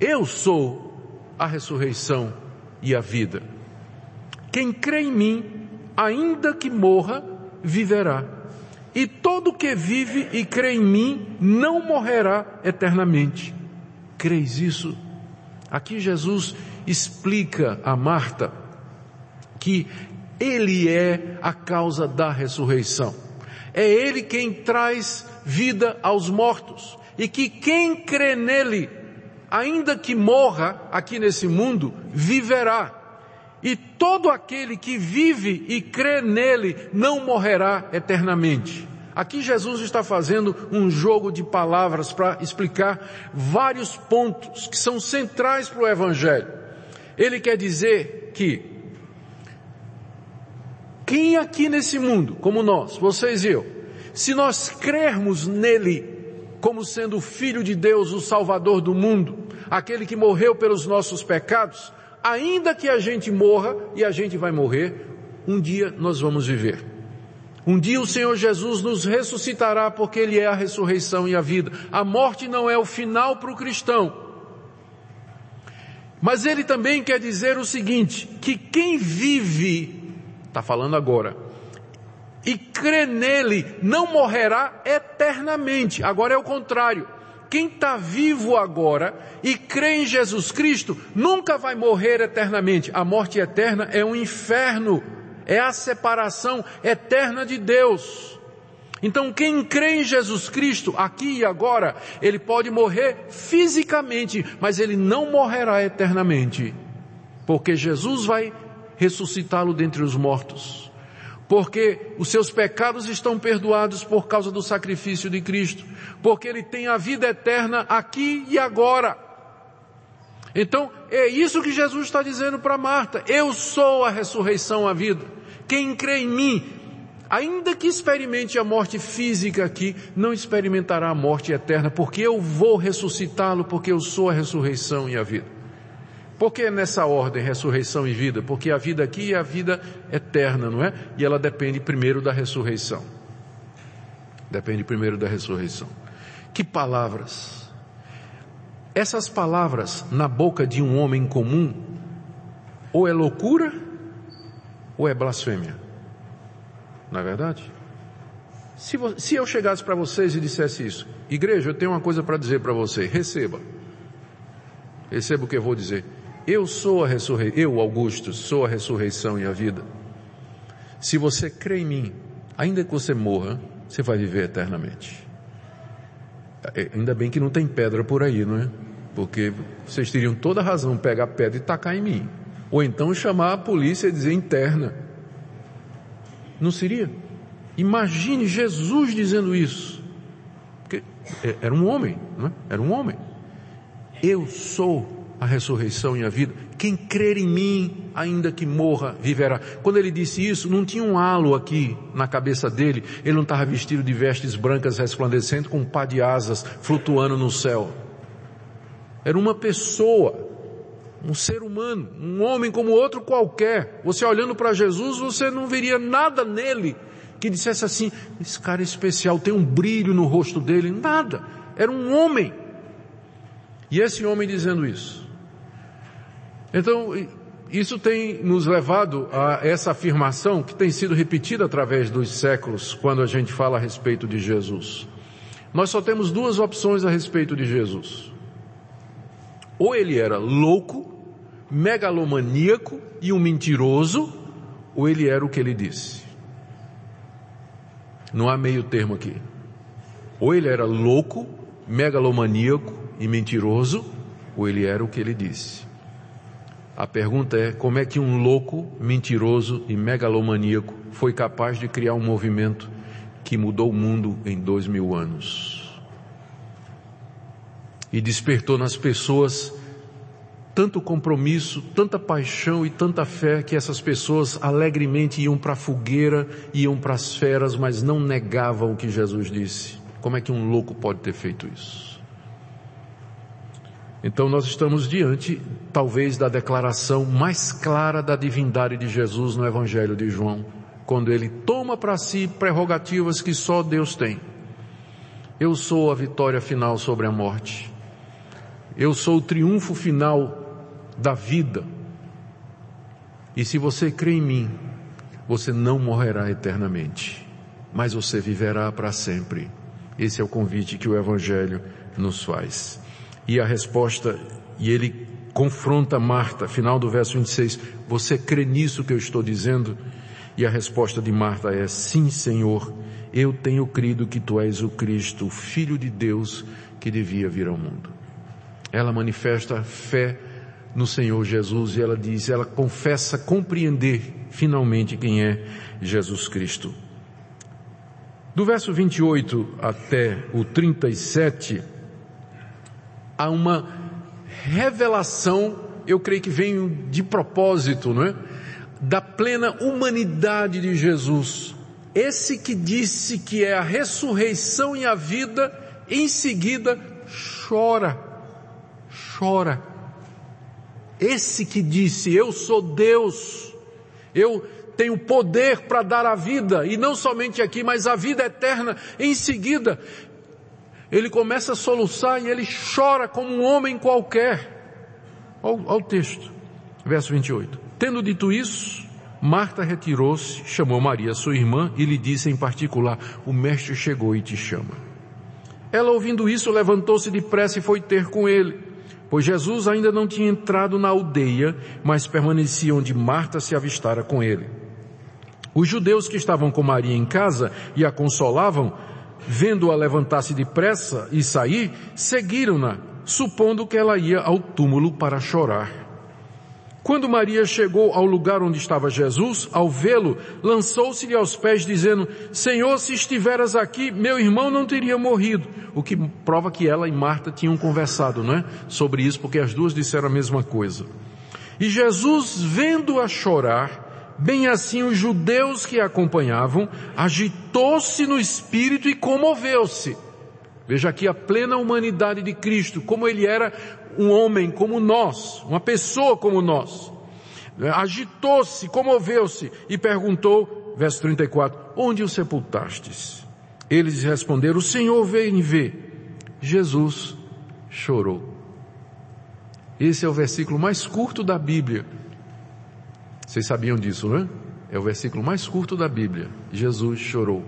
eu sou a ressurreição e a vida. Quem crê em mim, ainda que morra, viverá. E todo que vive e crê em mim não morrerá eternamente. Creis isso? Aqui Jesus explica a Marta que ele é a causa da ressurreição. É ele quem traz vida aos mortos. e que quem crê nele, ainda que morra aqui nesse mundo, viverá. E todo aquele que vive e crê nele não morrerá eternamente. Aqui Jesus está fazendo um jogo de palavras para explicar vários pontos que são centrais para o Evangelho. Ele quer dizer que quem aqui nesse mundo, como nós, vocês e eu, se nós crermos nele como sendo o Filho de Deus, o Salvador do mundo, aquele que morreu pelos nossos pecados, ainda que a gente morra, e a gente vai morrer, um dia nós vamos viver. Um dia o Senhor Jesus nos ressuscitará porque Ele é a ressurreição e a vida. A morte não é o final para o cristão. Mas ele também quer dizer o seguinte, que quem vive, está falando agora, e crê nele não morrerá eternamente. Agora é o contrário. Quem está vivo agora e crê em Jesus Cristo nunca vai morrer eternamente. A morte eterna é um inferno é a separação eterna de Deus. Então quem crê em Jesus Cristo aqui e agora, ele pode morrer fisicamente, mas ele não morrerá eternamente. Porque Jesus vai ressuscitá-lo dentre os mortos. Porque os seus pecados estão perdoados por causa do sacrifício de Cristo. Porque ele tem a vida eterna aqui e agora. Então, é isso que Jesus está dizendo para Marta. Eu sou a ressurreição, a vida. Quem crê em mim, ainda que experimente a morte física aqui, não experimentará a morte eterna, porque eu vou ressuscitá-lo, porque eu sou a ressurreição e a vida. Por que nessa ordem, ressurreição e vida? Porque a vida aqui é a vida eterna, não é? E ela depende primeiro da ressurreição. Depende primeiro da ressurreição. Que palavras! Essas palavras na boca de um homem comum, ou é loucura, ou é blasfêmia. Não é verdade? Se, se eu chegasse para vocês e dissesse isso, igreja, eu tenho uma coisa para dizer para você, receba. Receba o que eu vou dizer. Eu sou a ressurreição, eu, Augusto, sou a ressurreição e a vida. Se você crê em mim, ainda que você morra, você vai viver eternamente. É, ainda bem que não tem pedra por aí, não é? Porque vocês teriam toda a razão pegar pedra e tacar em mim. Ou então chamar a polícia e dizer interna. Não seria? Imagine Jesus dizendo isso. Porque é, era um homem, não é? Era um homem. Eu sou a ressurreição e a vida. Quem crer em mim, ainda que morra, viverá. Quando ele disse isso, não tinha um halo aqui na cabeça dele. Ele não estava vestido de vestes brancas resplandecentes com um de asas flutuando no céu. Era uma pessoa, um ser humano, um homem como outro qualquer. Você olhando para Jesus, você não veria nada nele que dissesse assim, esse cara é especial, tem um brilho no rosto dele. Nada. Era um homem. E esse homem dizendo isso. Então, isso tem nos levado a essa afirmação que tem sido repetida através dos séculos quando a gente fala a respeito de Jesus. Nós só temos duas opções a respeito de Jesus. Ou ele era louco, megalomaníaco e um mentiroso, ou ele era o que ele disse. Não há meio termo aqui. Ou ele era louco, megalomaníaco e mentiroso, ou ele era o que ele disse. A pergunta é como é que um louco, mentiroso e megalomaníaco foi capaz de criar um movimento que mudou o mundo em dois mil anos? e despertou nas pessoas tanto compromisso, tanta paixão e tanta fé que essas pessoas alegremente iam para a fogueira, iam para as feras, mas não negavam o que Jesus disse. Como é que um louco pode ter feito isso? Então nós estamos diante, talvez, da declaração mais clara da divindade de Jesus no Evangelho de João, quando ele toma para si prerrogativas que só Deus tem. Eu sou a vitória final sobre a morte. Eu sou o triunfo final da vida. E se você crê em mim, você não morrerá eternamente, mas você viverá para sempre. Esse é o convite que o Evangelho nos faz. E a resposta, e ele confronta Marta, final do verso 26, você crê nisso que eu estou dizendo? E a resposta de Marta é, sim Senhor, eu tenho crido que tu és o Cristo, o Filho de Deus, que devia vir ao mundo. Ela manifesta fé no Senhor Jesus e ela diz, ela confessa compreender finalmente quem é Jesus Cristo. Do verso 28 até o 37, há uma revelação, eu creio que vem de propósito, não é? Da plena humanidade de Jesus. Esse que disse que é a ressurreição e a vida, em seguida chora, chora. Esse que disse, eu sou Deus, eu tenho poder para dar a vida, e não somente aqui, mas a vida eterna. Em seguida, ele começa a soluçar e ele chora como um homem qualquer. Olha o texto, verso 28. Tendo dito isso, Marta retirou-se, chamou Maria, sua irmã, e lhe disse em particular, o mestre chegou e te chama. Ela ouvindo isso, levantou-se depressa e foi ter com ele, pois Jesus ainda não tinha entrado na aldeia, mas permanecia onde Marta se avistara com ele. Os judeus que estavam com Maria em casa e a consolavam, vendo-a levantar-se depressa e sair, seguiram-na, supondo que ela ia ao túmulo para chorar. Quando Maria chegou ao lugar onde estava Jesus, ao vê-lo, lançou-se-lhe aos pés, dizendo, Senhor, se estiveras aqui, meu irmão não teria morrido. O que prova que ela e Marta tinham conversado, não é? Sobre isso, porque as duas disseram a mesma coisa. E Jesus, vendo-a chorar, Bem assim os judeus que a acompanhavam, agitou-se no espírito e comoveu-se. Veja aqui a plena humanidade de Cristo, como ele era um homem como nós, uma pessoa como nós. Agitou-se, comoveu-se e perguntou, verso 34, onde o sepultastes? Eles responderam, o Senhor veio em ver. Jesus chorou. Esse é o versículo mais curto da Bíblia vocês sabiam disso, não é? É o versículo mais curto da Bíblia. Jesus chorou.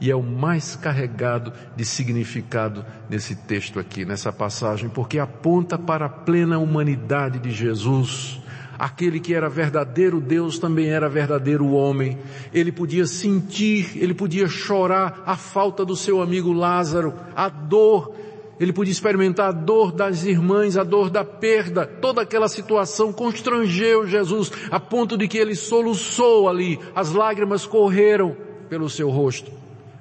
E é o mais carregado de significado nesse texto aqui, nessa passagem, porque aponta para a plena humanidade de Jesus. Aquele que era verdadeiro Deus também era verdadeiro homem. Ele podia sentir, ele podia chorar a falta do seu amigo Lázaro, a dor ele podia experimentar a dor das irmãs, a dor da perda, toda aquela situação constrangeu Jesus a ponto de que ele soluçou ali, as lágrimas correram pelo seu rosto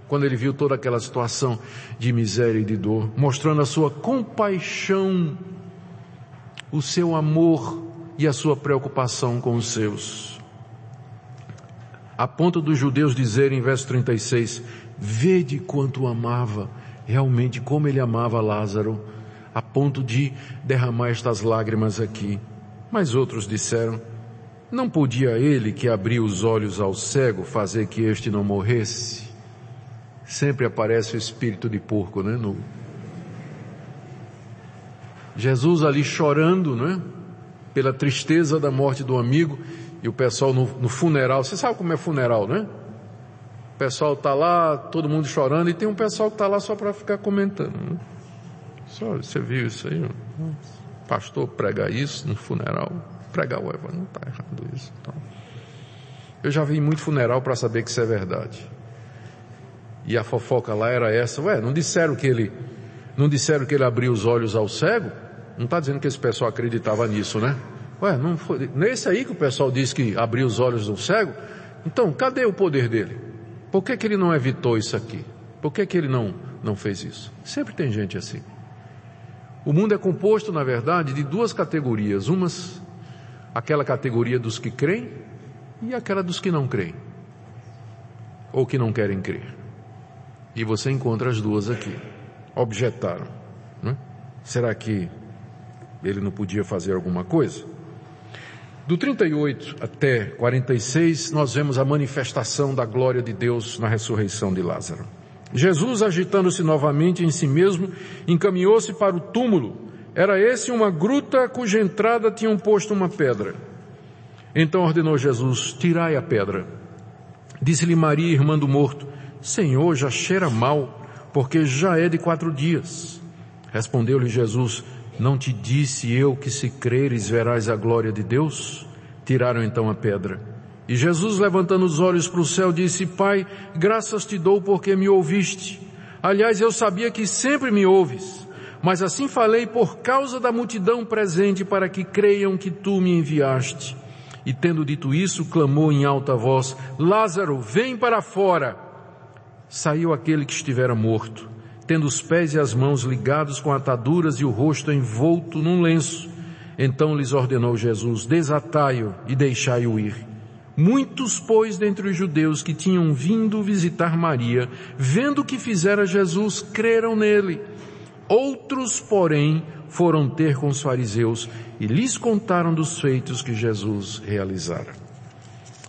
quando ele viu toda aquela situação de miséria e de dor, mostrando a sua compaixão, o seu amor e a sua preocupação com os seus. A ponto dos judeus dizerem em verso 36, vede quanto amava realmente como ele amava Lázaro, a ponto de derramar estas lágrimas aqui. Mas outros disseram, não podia ele que abriu os olhos ao cego fazer que este não morresse? Sempre aparece o espírito de porco, né? No... Jesus ali chorando, né? Pela tristeza da morte do amigo e o pessoal no, no funeral. Você sabe como é funeral, né? O pessoal está lá, todo mundo chorando, e tem um pessoal que está lá só para ficar comentando. Né? Só, você viu isso aí? Pastor pregar isso no funeral, pregar o evangelho, não está errado isso. Então. Eu já vi muito funeral para saber que isso é verdade. E a fofoca lá era essa, ué, não disseram que ele, não disseram que ele abriu os olhos ao cego? Não está dizendo que esse pessoal acreditava nisso, né? Ué, não foi, nesse aí que o pessoal disse que abriu os olhos do cego? Então, cadê o poder dele? Por que, que ele não evitou isso aqui? Por que, que ele não, não fez isso? Sempre tem gente assim. O mundo é composto, na verdade, de duas categorias. Umas, aquela categoria dos que creem e aquela dos que não creem. Ou que não querem crer. E você encontra as duas aqui. Objetaram. Né? Será que ele não podia fazer alguma coisa? Do 38 até 46, nós vemos a manifestação da glória de Deus na ressurreição de Lázaro. Jesus, agitando-se novamente em si mesmo, encaminhou-se para o túmulo. Era esse uma gruta cuja entrada tinham posto uma pedra. Então ordenou Jesus, tirai a pedra. Disse-lhe Maria, irmã do morto, Senhor, já cheira mal, porque já é de quatro dias. Respondeu-lhe Jesus, não te disse eu que se creres verás a glória de Deus? Tiraram então a pedra. E Jesus, levantando os olhos para o céu, disse, Pai, graças te dou porque me ouviste. Aliás, eu sabia que sempre me ouves, Mas assim falei por causa da multidão presente para que creiam que tu me enviaste. E tendo dito isso, clamou em alta voz, Lázaro, vem para fora. Saiu aquele que estivera morto, tendo os pés e as mãos ligados com ataduras e o rosto envolto num lenço. Então lhes ordenou Jesus, desatai-o e deixai-o ir. Muitos, pois, dentre os judeus que tinham vindo visitar Maria, vendo o que fizera Jesus, creram nele. Outros, porém, foram ter com os fariseus e lhes contaram dos feitos que Jesus realizara.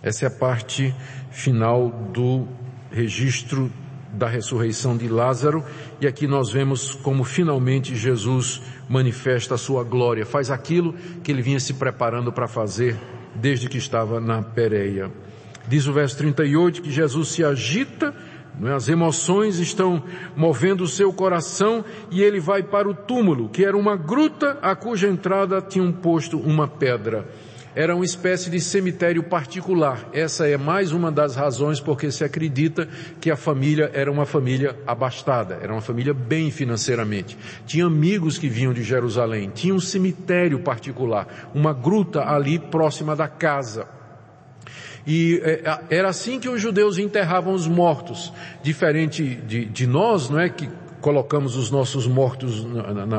Essa é a parte final do registro da ressurreição de Lázaro e aqui nós vemos como finalmente Jesus manifesta a sua glória, faz aquilo que ele vinha se preparando para fazer desde que estava na Pérea. Diz o verso 38 que Jesus se agita, é? as emoções estão movendo o seu coração e ele vai para o túmulo, que era uma gruta a cuja entrada tinham posto uma pedra era uma espécie de cemitério particular. Essa é mais uma das razões porque se acredita que a família era uma família abastada, era uma família bem financeiramente. Tinha amigos que vinham de Jerusalém, tinha um cemitério particular, uma gruta ali próxima da casa. E é, era assim que os judeus enterravam os mortos, diferente de, de nós, não é que colocamos os nossos mortos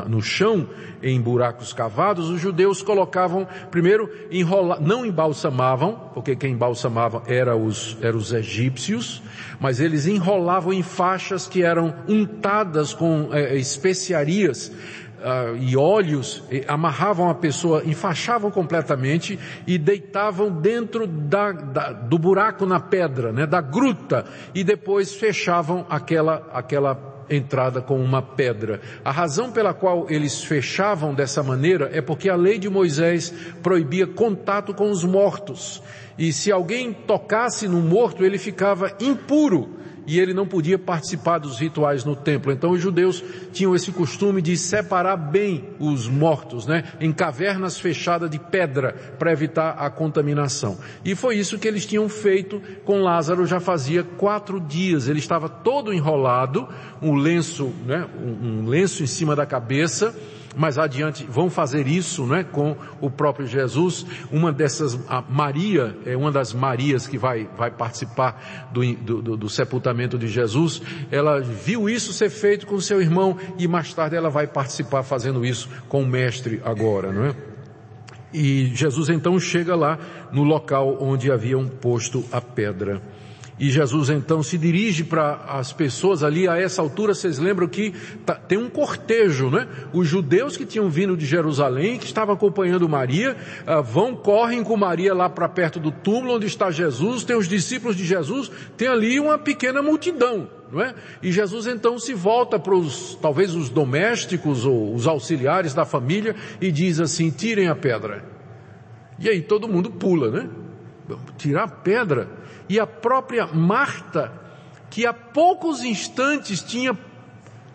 no chão, em buracos cavados, os judeus colocavam, primeiro, enrola, não embalsamavam, porque quem embalsamava era os, eram os egípcios, mas eles enrolavam em faixas que eram untadas com é, especiarias, Uh, e óleos, e amarravam a pessoa, enfaixavam completamente e deitavam dentro da, da, do buraco na pedra, né, da gruta, e depois fechavam aquela, aquela entrada com uma pedra. A razão pela qual eles fechavam dessa maneira é porque a lei de Moisés proibia contato com os mortos. E se alguém tocasse no morto, ele ficava impuro e ele não podia participar dos rituais no templo. Então os judeus tinham esse costume de separar bem os mortos, né, em cavernas fechadas de pedra para evitar a contaminação. E foi isso que eles tinham feito com Lázaro já fazia quatro dias. Ele estava todo enrolado, um lenço, né, um lenço em cima da cabeça, mais adiante vão fazer isso, né, com o próprio Jesus. Uma dessas, a Maria, é uma das Marias que vai, vai participar do, do, do sepultamento de Jesus. Ela viu isso ser feito com seu irmão e mais tarde ela vai participar fazendo isso com o mestre agora, não é? E Jesus então chega lá no local onde haviam posto a pedra. E Jesus então se dirige para as pessoas ali, a essa altura vocês lembram que tá, tem um cortejo, né? Os judeus que tinham vindo de Jerusalém, que estavam acompanhando Maria, uh, vão, correm com Maria lá para perto do túmulo onde está Jesus, tem os discípulos de Jesus, tem ali uma pequena multidão, é? E Jesus então se volta para os, talvez os domésticos ou os auxiliares da família e diz assim, tirem a pedra. E aí todo mundo pula, né? Tirar a pedra? E a própria Marta, que há poucos instantes tinha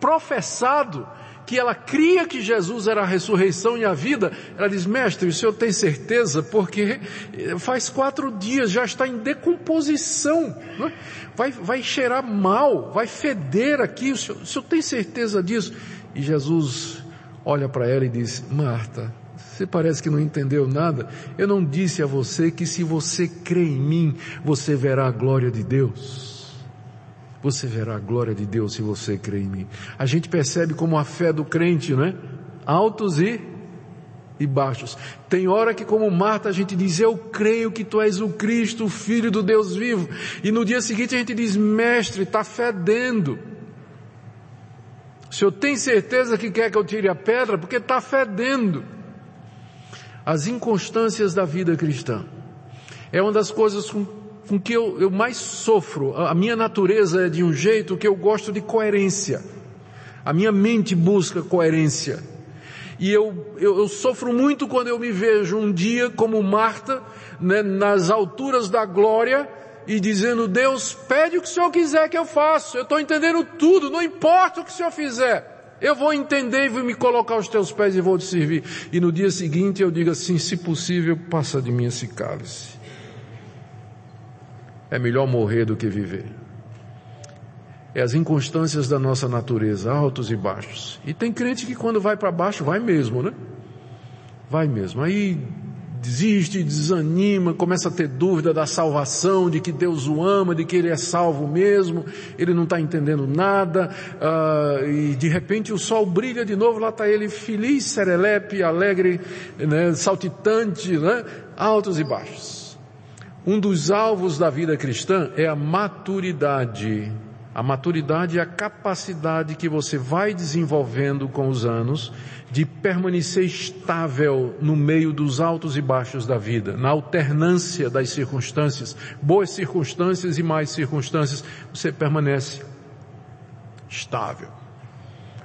professado que ela cria que Jesus era a ressurreição e a vida, ela diz, mestre, o senhor tem certeza? Porque faz quatro dias, já está em decomposição, é? vai, vai cheirar mal, vai feder aqui, o senhor, o senhor tem certeza disso? E Jesus olha para ela e diz, Marta, você parece que não entendeu nada. Eu não disse a você que se você crê em mim, você verá a glória de Deus. Você verá a glória de Deus se você crê em mim. A gente percebe como a fé do crente, não é? Altos e e baixos. Tem hora que como Marta a gente diz, eu creio que tu és o Cristo, o Filho do Deus vivo. E no dia seguinte a gente diz, mestre, está fedendo. O senhor tem certeza que quer que eu tire a pedra? Porque está fedendo as inconstâncias da vida cristã. É uma das coisas com, com que eu, eu mais sofro. A minha natureza é de um jeito que eu gosto de coerência. A minha mente busca coerência. E eu, eu, eu, sofro muito quando eu me vejo um dia como Marta, né, nas alturas da glória, e dizendo, Deus, pede o que o Senhor quiser que eu faça. Eu estou entendendo tudo, não importa o que o Senhor fizer. Eu vou entender e vou me colocar aos teus pés e vou te servir. E no dia seguinte eu digo assim, se possível, passa de mim esse cálice. É melhor morrer do que viver. é as inconstâncias da nossa natureza, altos e baixos. E tem crente que quando vai para baixo, vai mesmo, né? Vai mesmo. Aí desiste, desanima, começa a ter dúvida da salvação, de que Deus o ama, de que ele é salvo mesmo, ele não está entendendo nada, uh, e de repente o sol brilha de novo, lá está ele feliz, serelepe, alegre, né, saltitante, né, altos e baixos. Um dos alvos da vida cristã é a maturidade. A maturidade é a capacidade que você vai desenvolvendo com os anos de permanecer estável no meio dos altos e baixos da vida, na alternância das circunstâncias, boas circunstâncias e mais circunstâncias, você permanece estável.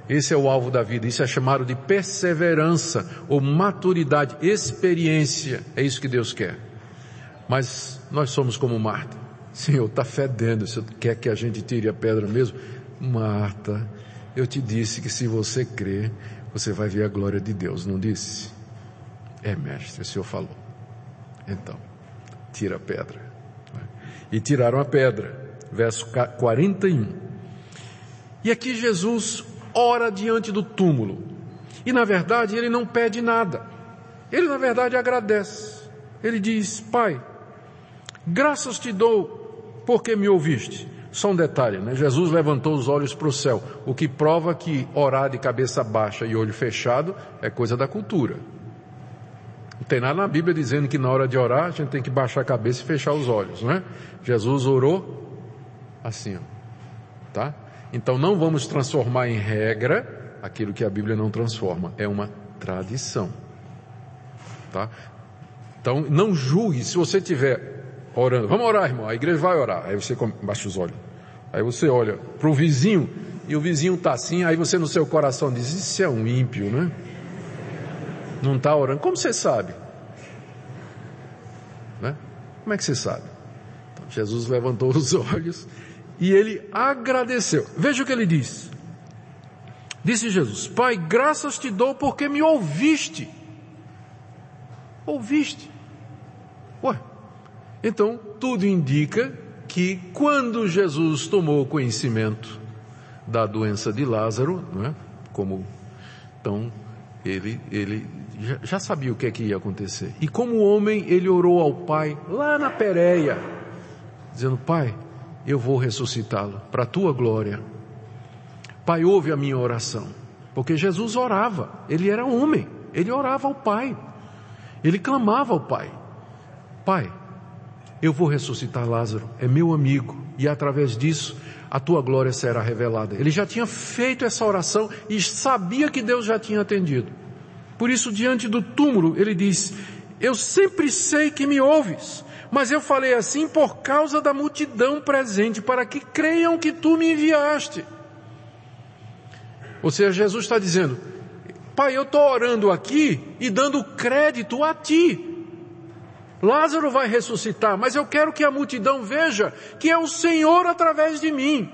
Esse é o alvo da vida, isso é chamado de perseverança ou maturidade, experiência, é isso que Deus quer. Mas nós somos como Marta. Senhor, está fedendo, Senhor quer que a gente tire a pedra mesmo? Marta, eu te disse que se você crer, você vai ver a glória de Deus, não disse? É, mestre, o Senhor falou. Então, tira a pedra. E tiraram a pedra. Verso 41. E aqui Jesus ora diante do túmulo. E na verdade ele não pede nada. Ele na verdade agradece. Ele diz, Pai, graças te dou porque me ouviste? Só um detalhe, né? Jesus levantou os olhos para o céu, o que prova que orar de cabeça baixa e olho fechado é coisa da cultura. Não tem nada na Bíblia dizendo que na hora de orar a gente tem que baixar a cabeça e fechar os olhos, né? Jesus orou assim, ó, tá? Então não vamos transformar em regra aquilo que a Bíblia não transforma, é uma tradição, tá? Então não julgue, se você tiver orando. Vamos orar, irmão. A igreja vai orar. Aí você baixa os olhos. Aí você olha para o vizinho e o vizinho está assim, aí você no seu coração diz, isso é um ímpio, né? Não está orando. Como você sabe? Né? Como é que você sabe? Então, Jesus levantou os olhos e ele agradeceu. Veja o que ele diz. Disse Jesus, Pai, graças te dou porque me ouviste. Ouviste. Ué, então, tudo indica que quando Jesus tomou conhecimento da doença de Lázaro, não é? Como, então, ele, ele já, já sabia o que é que ia acontecer. E como homem, ele orou ao Pai lá na Pérea, dizendo, Pai, eu vou ressuscitá-lo para a tua glória. Pai, ouve a minha oração. Porque Jesus orava, ele era homem, ele orava ao Pai. Ele clamava ao Pai. Pai, eu vou ressuscitar Lázaro, é meu amigo, e através disso a tua glória será revelada. Ele já tinha feito essa oração e sabia que Deus já tinha atendido. Por isso, diante do túmulo, ele diz, eu sempre sei que me ouves, mas eu falei assim por causa da multidão presente, para que creiam que tu me enviaste. Ou seja, Jesus está dizendo, Pai, eu estou orando aqui e dando crédito a ti, Lázaro vai ressuscitar, mas eu quero que a multidão veja que é o Senhor através de mim,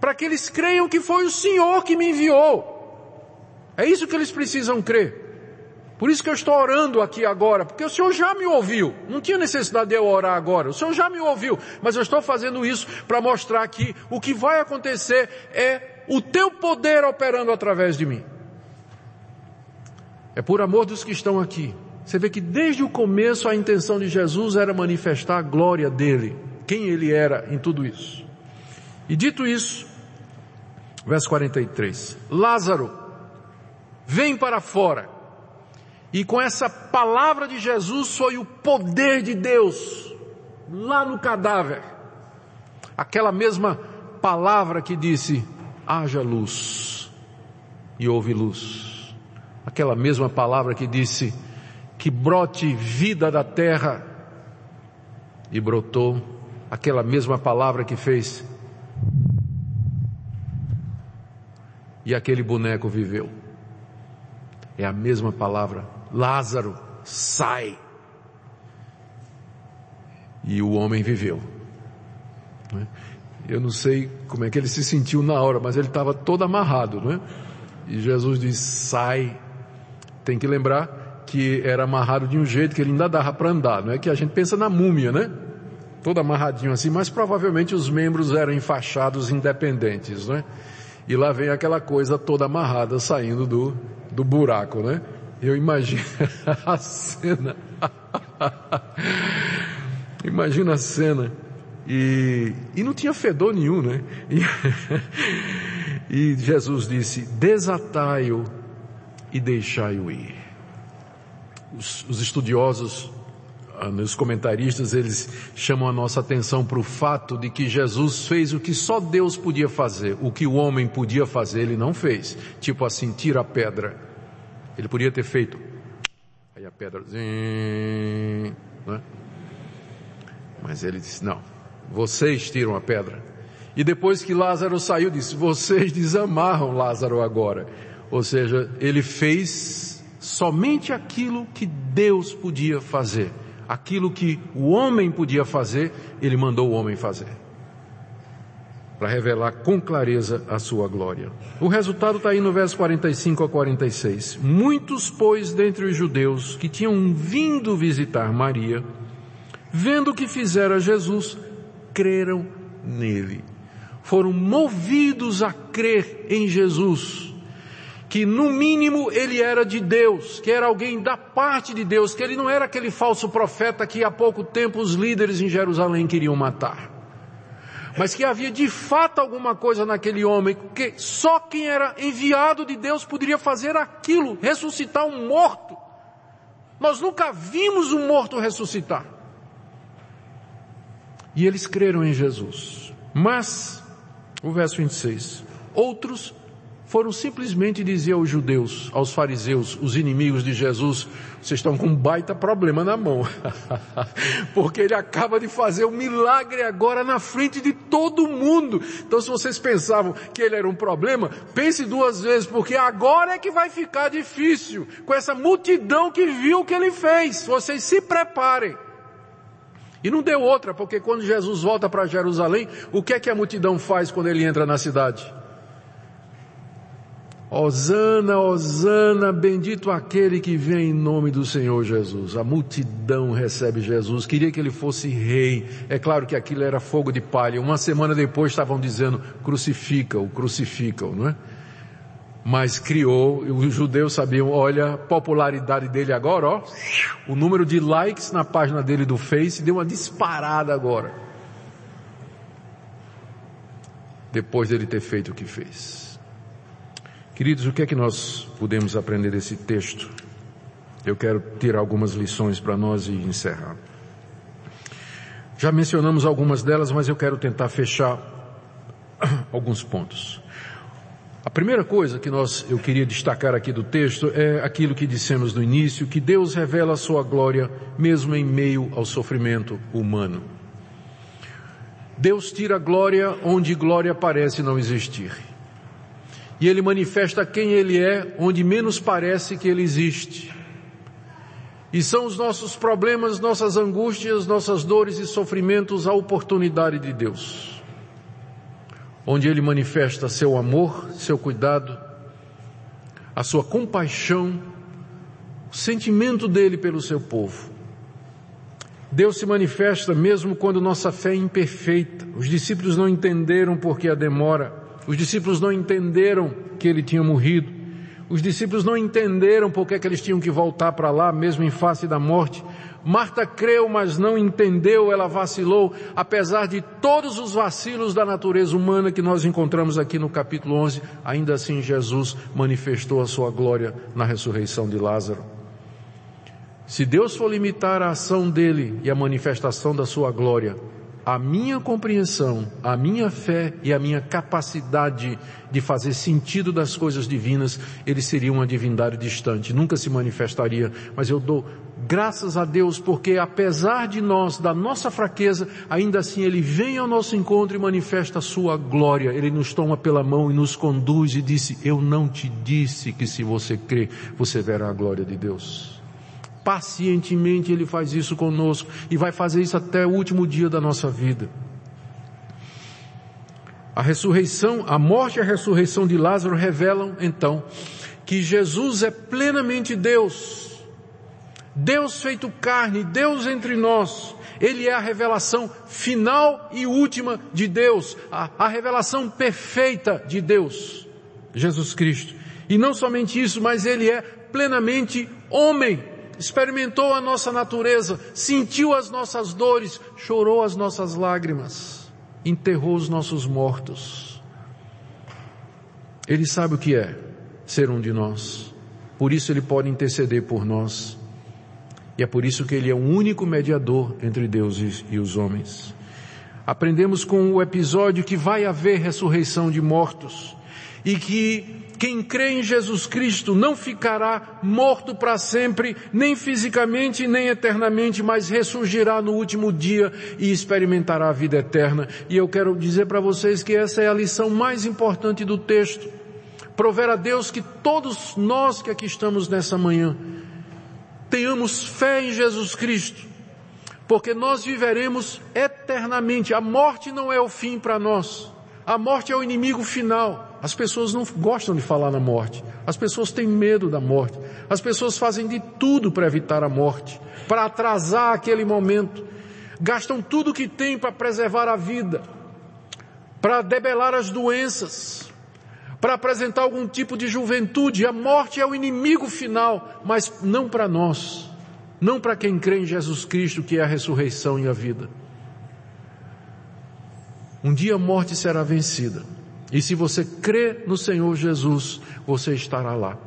para que eles creiam que foi o Senhor que me enviou. É isso que eles precisam crer. Por isso que eu estou orando aqui agora, porque o Senhor já me ouviu. Não tinha necessidade de eu orar agora. O Senhor já me ouviu, mas eu estou fazendo isso para mostrar que o que vai acontecer é o teu poder operando através de mim. É por amor dos que estão aqui. Você vê que desde o começo a intenção de Jesus era manifestar a glória dele, quem ele era em tudo isso. E dito isso, verso 43, Lázaro, vem para fora. E com essa palavra de Jesus foi o poder de Deus lá no cadáver. Aquela mesma palavra que disse, haja luz, e houve luz. Aquela mesma palavra que disse, que brote vida da terra. E brotou aquela mesma palavra que fez. E aquele boneco viveu. É a mesma palavra. Lázaro, sai. E o homem viveu. É? Eu não sei como é que ele se sentiu na hora, mas ele estava todo amarrado, não é? E Jesus diz, sai. Tem que lembrar que era amarrado de um jeito que ele ainda dava para andar, não é que a gente pensa na múmia, né? todo amarradinho assim, mas provavelmente os membros eram enfaixados independentes, né? E lá vem aquela coisa toda amarrada saindo do, do buraco, né? Eu imagino a cena. Imagina a cena. E, e não tinha fedor nenhum, né? E, e Jesus disse, desatai-o e deixai-o ir. Os, os estudiosos, ah, os comentaristas, eles chamam a nossa atenção para o fato de que Jesus fez o que só Deus podia fazer. O que o homem podia fazer, ele não fez. Tipo assim, tira a pedra. Ele podia ter feito. Aí a pedra, né? Mas ele disse, não, vocês tiram a pedra. E depois que Lázaro saiu, disse, vocês desamarram Lázaro agora. Ou seja, ele fez somente aquilo que Deus podia fazer. Aquilo que o homem podia fazer, ele mandou o homem fazer. Para revelar com clareza a sua glória. O resultado está aí no verso 45 a 46. Muitos, pois, dentre os judeus que tinham vindo visitar Maria, vendo o que fizera Jesus, creram nele. Foram movidos a crer em Jesus, que no mínimo ele era de Deus, que era alguém da parte de Deus, que ele não era aquele falso profeta que há pouco tempo os líderes em Jerusalém queriam matar. Mas que havia de fato alguma coisa naquele homem, que só quem era enviado de Deus poderia fazer aquilo, ressuscitar um morto. Nós nunca vimos um morto ressuscitar. E eles creram em Jesus. Mas, o verso 26, outros foram simplesmente dizer aos judeus, aos fariseus, os inimigos de Jesus, vocês estão com um baita problema na mão. Porque ele acaba de fazer um milagre agora na frente de todo mundo. Então se vocês pensavam que ele era um problema, pense duas vezes, porque agora é que vai ficar difícil, com essa multidão que viu o que ele fez. Vocês se preparem. E não deu outra, porque quando Jesus volta para Jerusalém, o que é que a multidão faz quando ele entra na cidade? Osana, Osana, bendito aquele que vem em nome do Senhor Jesus. A multidão recebe Jesus, queria que ele fosse rei. É claro que aquilo era fogo de palha. Uma semana depois estavam dizendo, crucifica-o, crucifica-o, não é? mas criou, os judeus sabiam, olha, a popularidade dele agora, ó, o número de likes na página dele do Face deu uma disparada agora. Depois dele ter feito o que fez. Queridos, o que é que nós podemos aprender desse texto? Eu quero tirar algumas lições para nós e encerrar. Já mencionamos algumas delas, mas eu quero tentar fechar alguns pontos. A primeira coisa que nós, eu queria destacar aqui do texto é aquilo que dissemos no início, que Deus revela a sua glória mesmo em meio ao sofrimento humano. Deus tira glória onde glória parece não existir. E Ele manifesta quem Ele é onde menos parece que Ele existe. E são os nossos problemas, nossas angústias, nossas dores e sofrimentos a oportunidade de Deus onde ele manifesta seu amor, seu cuidado, a sua compaixão, o sentimento dele pelo seu povo. Deus se manifesta mesmo quando nossa fé é imperfeita. Os discípulos não entenderam por que a demora. Os discípulos não entenderam que ele tinha morrido. Os discípulos não entenderam por que, eles tinham que voltar para lá, mesmo em face da morte. Marta creu, mas não entendeu, ela vacilou, apesar de todos os vacilos da natureza humana que nós encontramos aqui no capítulo 11, ainda assim Jesus manifestou a sua glória na ressurreição de Lázaro. Se Deus for limitar a ação dele e a manifestação da sua glória, a minha compreensão, a minha fé e a minha capacidade de fazer sentido das coisas divinas, ele seria uma divindade distante, nunca se manifestaria, mas eu dou graças a Deus porque apesar de nós, da nossa fraqueza, ainda assim ele vem ao nosso encontro e manifesta a sua glória. Ele nos toma pela mão e nos conduz e disse, eu não te disse que se você crê, você verá a glória de Deus pacientemente Ele faz isso conosco e vai fazer isso até o último dia da nossa vida. A ressurreição, a morte e a ressurreição de Lázaro revelam então que Jesus é plenamente Deus. Deus feito carne, Deus entre nós. Ele é a revelação final e última de Deus, a, a revelação perfeita de Deus, Jesus Cristo. E não somente isso, mas Ele é plenamente homem, experimentou a nossa natureza, sentiu as nossas dores, chorou as nossas lágrimas, enterrou os nossos mortos. Ele sabe o que é ser um de nós. Por isso ele pode interceder por nós. E é por isso que ele é o único mediador entre Deus e os homens. Aprendemos com o episódio que vai haver ressurreição de mortos e que quem crê em Jesus Cristo não ficará morto para sempre, nem fisicamente, nem eternamente, mas ressurgirá no último dia e experimentará a vida eterna. E eu quero dizer para vocês que essa é a lição mais importante do texto. Prover a Deus que todos nós que aqui estamos nessa manhã tenhamos fé em Jesus Cristo, porque nós viveremos eternamente. A morte não é o fim para nós. A morte é o inimigo final. As pessoas não gostam de falar na morte. As pessoas têm medo da morte. As pessoas fazem de tudo para evitar a morte, para atrasar aquele momento. Gastam tudo que têm para preservar a vida, para debelar as doenças, para apresentar algum tipo de juventude. A morte é o inimigo final, mas não para nós. Não para quem crê em Jesus Cristo, que é a ressurreição e a vida. Um dia a morte será vencida. E se você crê no Senhor Jesus, você estará lá.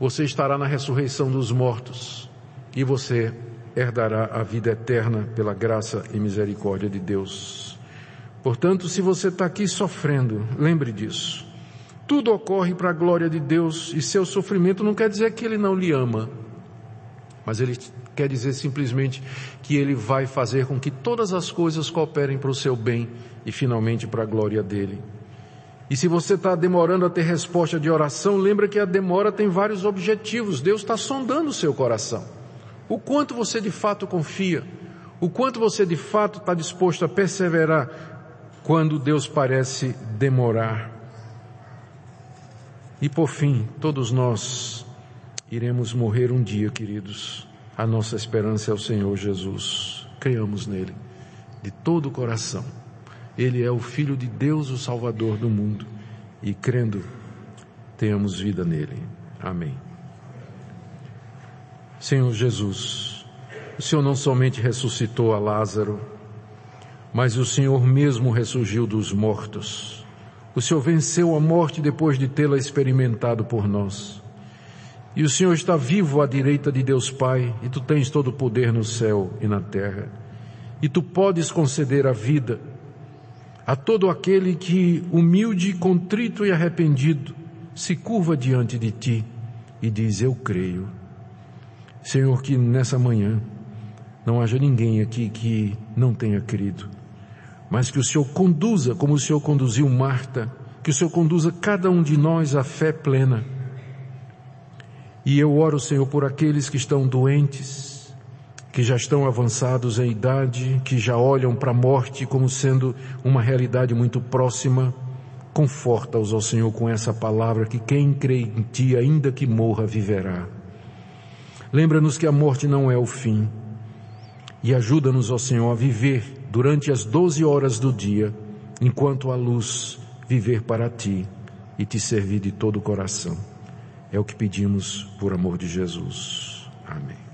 Você estará na ressurreição dos mortos. E você herdará a vida eterna pela graça e misericórdia de Deus. Portanto, se você está aqui sofrendo, lembre disso. Tudo ocorre para a glória de Deus e seu sofrimento não quer dizer que Ele não lhe ama, mas Ele quer dizer simplesmente que Ele vai fazer com que todas as coisas cooperem para o seu bem e finalmente para a glória dele. E se você está demorando a ter resposta de oração, lembra que a demora tem vários objetivos. Deus está sondando o seu coração. O quanto você de fato confia, o quanto você de fato está disposto a perseverar quando Deus parece demorar. E por fim, todos nós iremos morrer um dia, queridos. A nossa esperança é o Senhor Jesus. Creamos nele de todo o coração. Ele é o Filho de Deus, o Salvador do mundo. E crendo, tenhamos vida nele. Amém. Senhor Jesus, o Senhor não somente ressuscitou a Lázaro, mas o Senhor mesmo ressurgiu dos mortos. O Senhor venceu a morte depois de tê-la experimentado por nós. E o Senhor está vivo à direita de Deus Pai, e tu tens todo o poder no céu e na terra. E tu podes conceder a vida a todo aquele que, humilde, contrito e arrependido, se curva diante de ti e diz: Eu creio. Senhor, que nessa manhã não haja ninguém aqui que não tenha crido, mas que o Senhor conduza como o Senhor conduziu Marta, que o Senhor conduza cada um de nós à fé plena e eu oro, Senhor, por aqueles que estão doentes, que já estão avançados em idade, que já olham para a morte como sendo uma realidade muito próxima. Conforta-os, ó Senhor, com essa palavra que quem crê em Ti, ainda que morra, viverá. Lembra-nos que a morte não é o fim. E ajuda-nos, ó Senhor, a viver durante as doze horas do dia, enquanto a luz, viver para Ti e Te servir de todo o coração. É o que pedimos por amor de Jesus. Amém.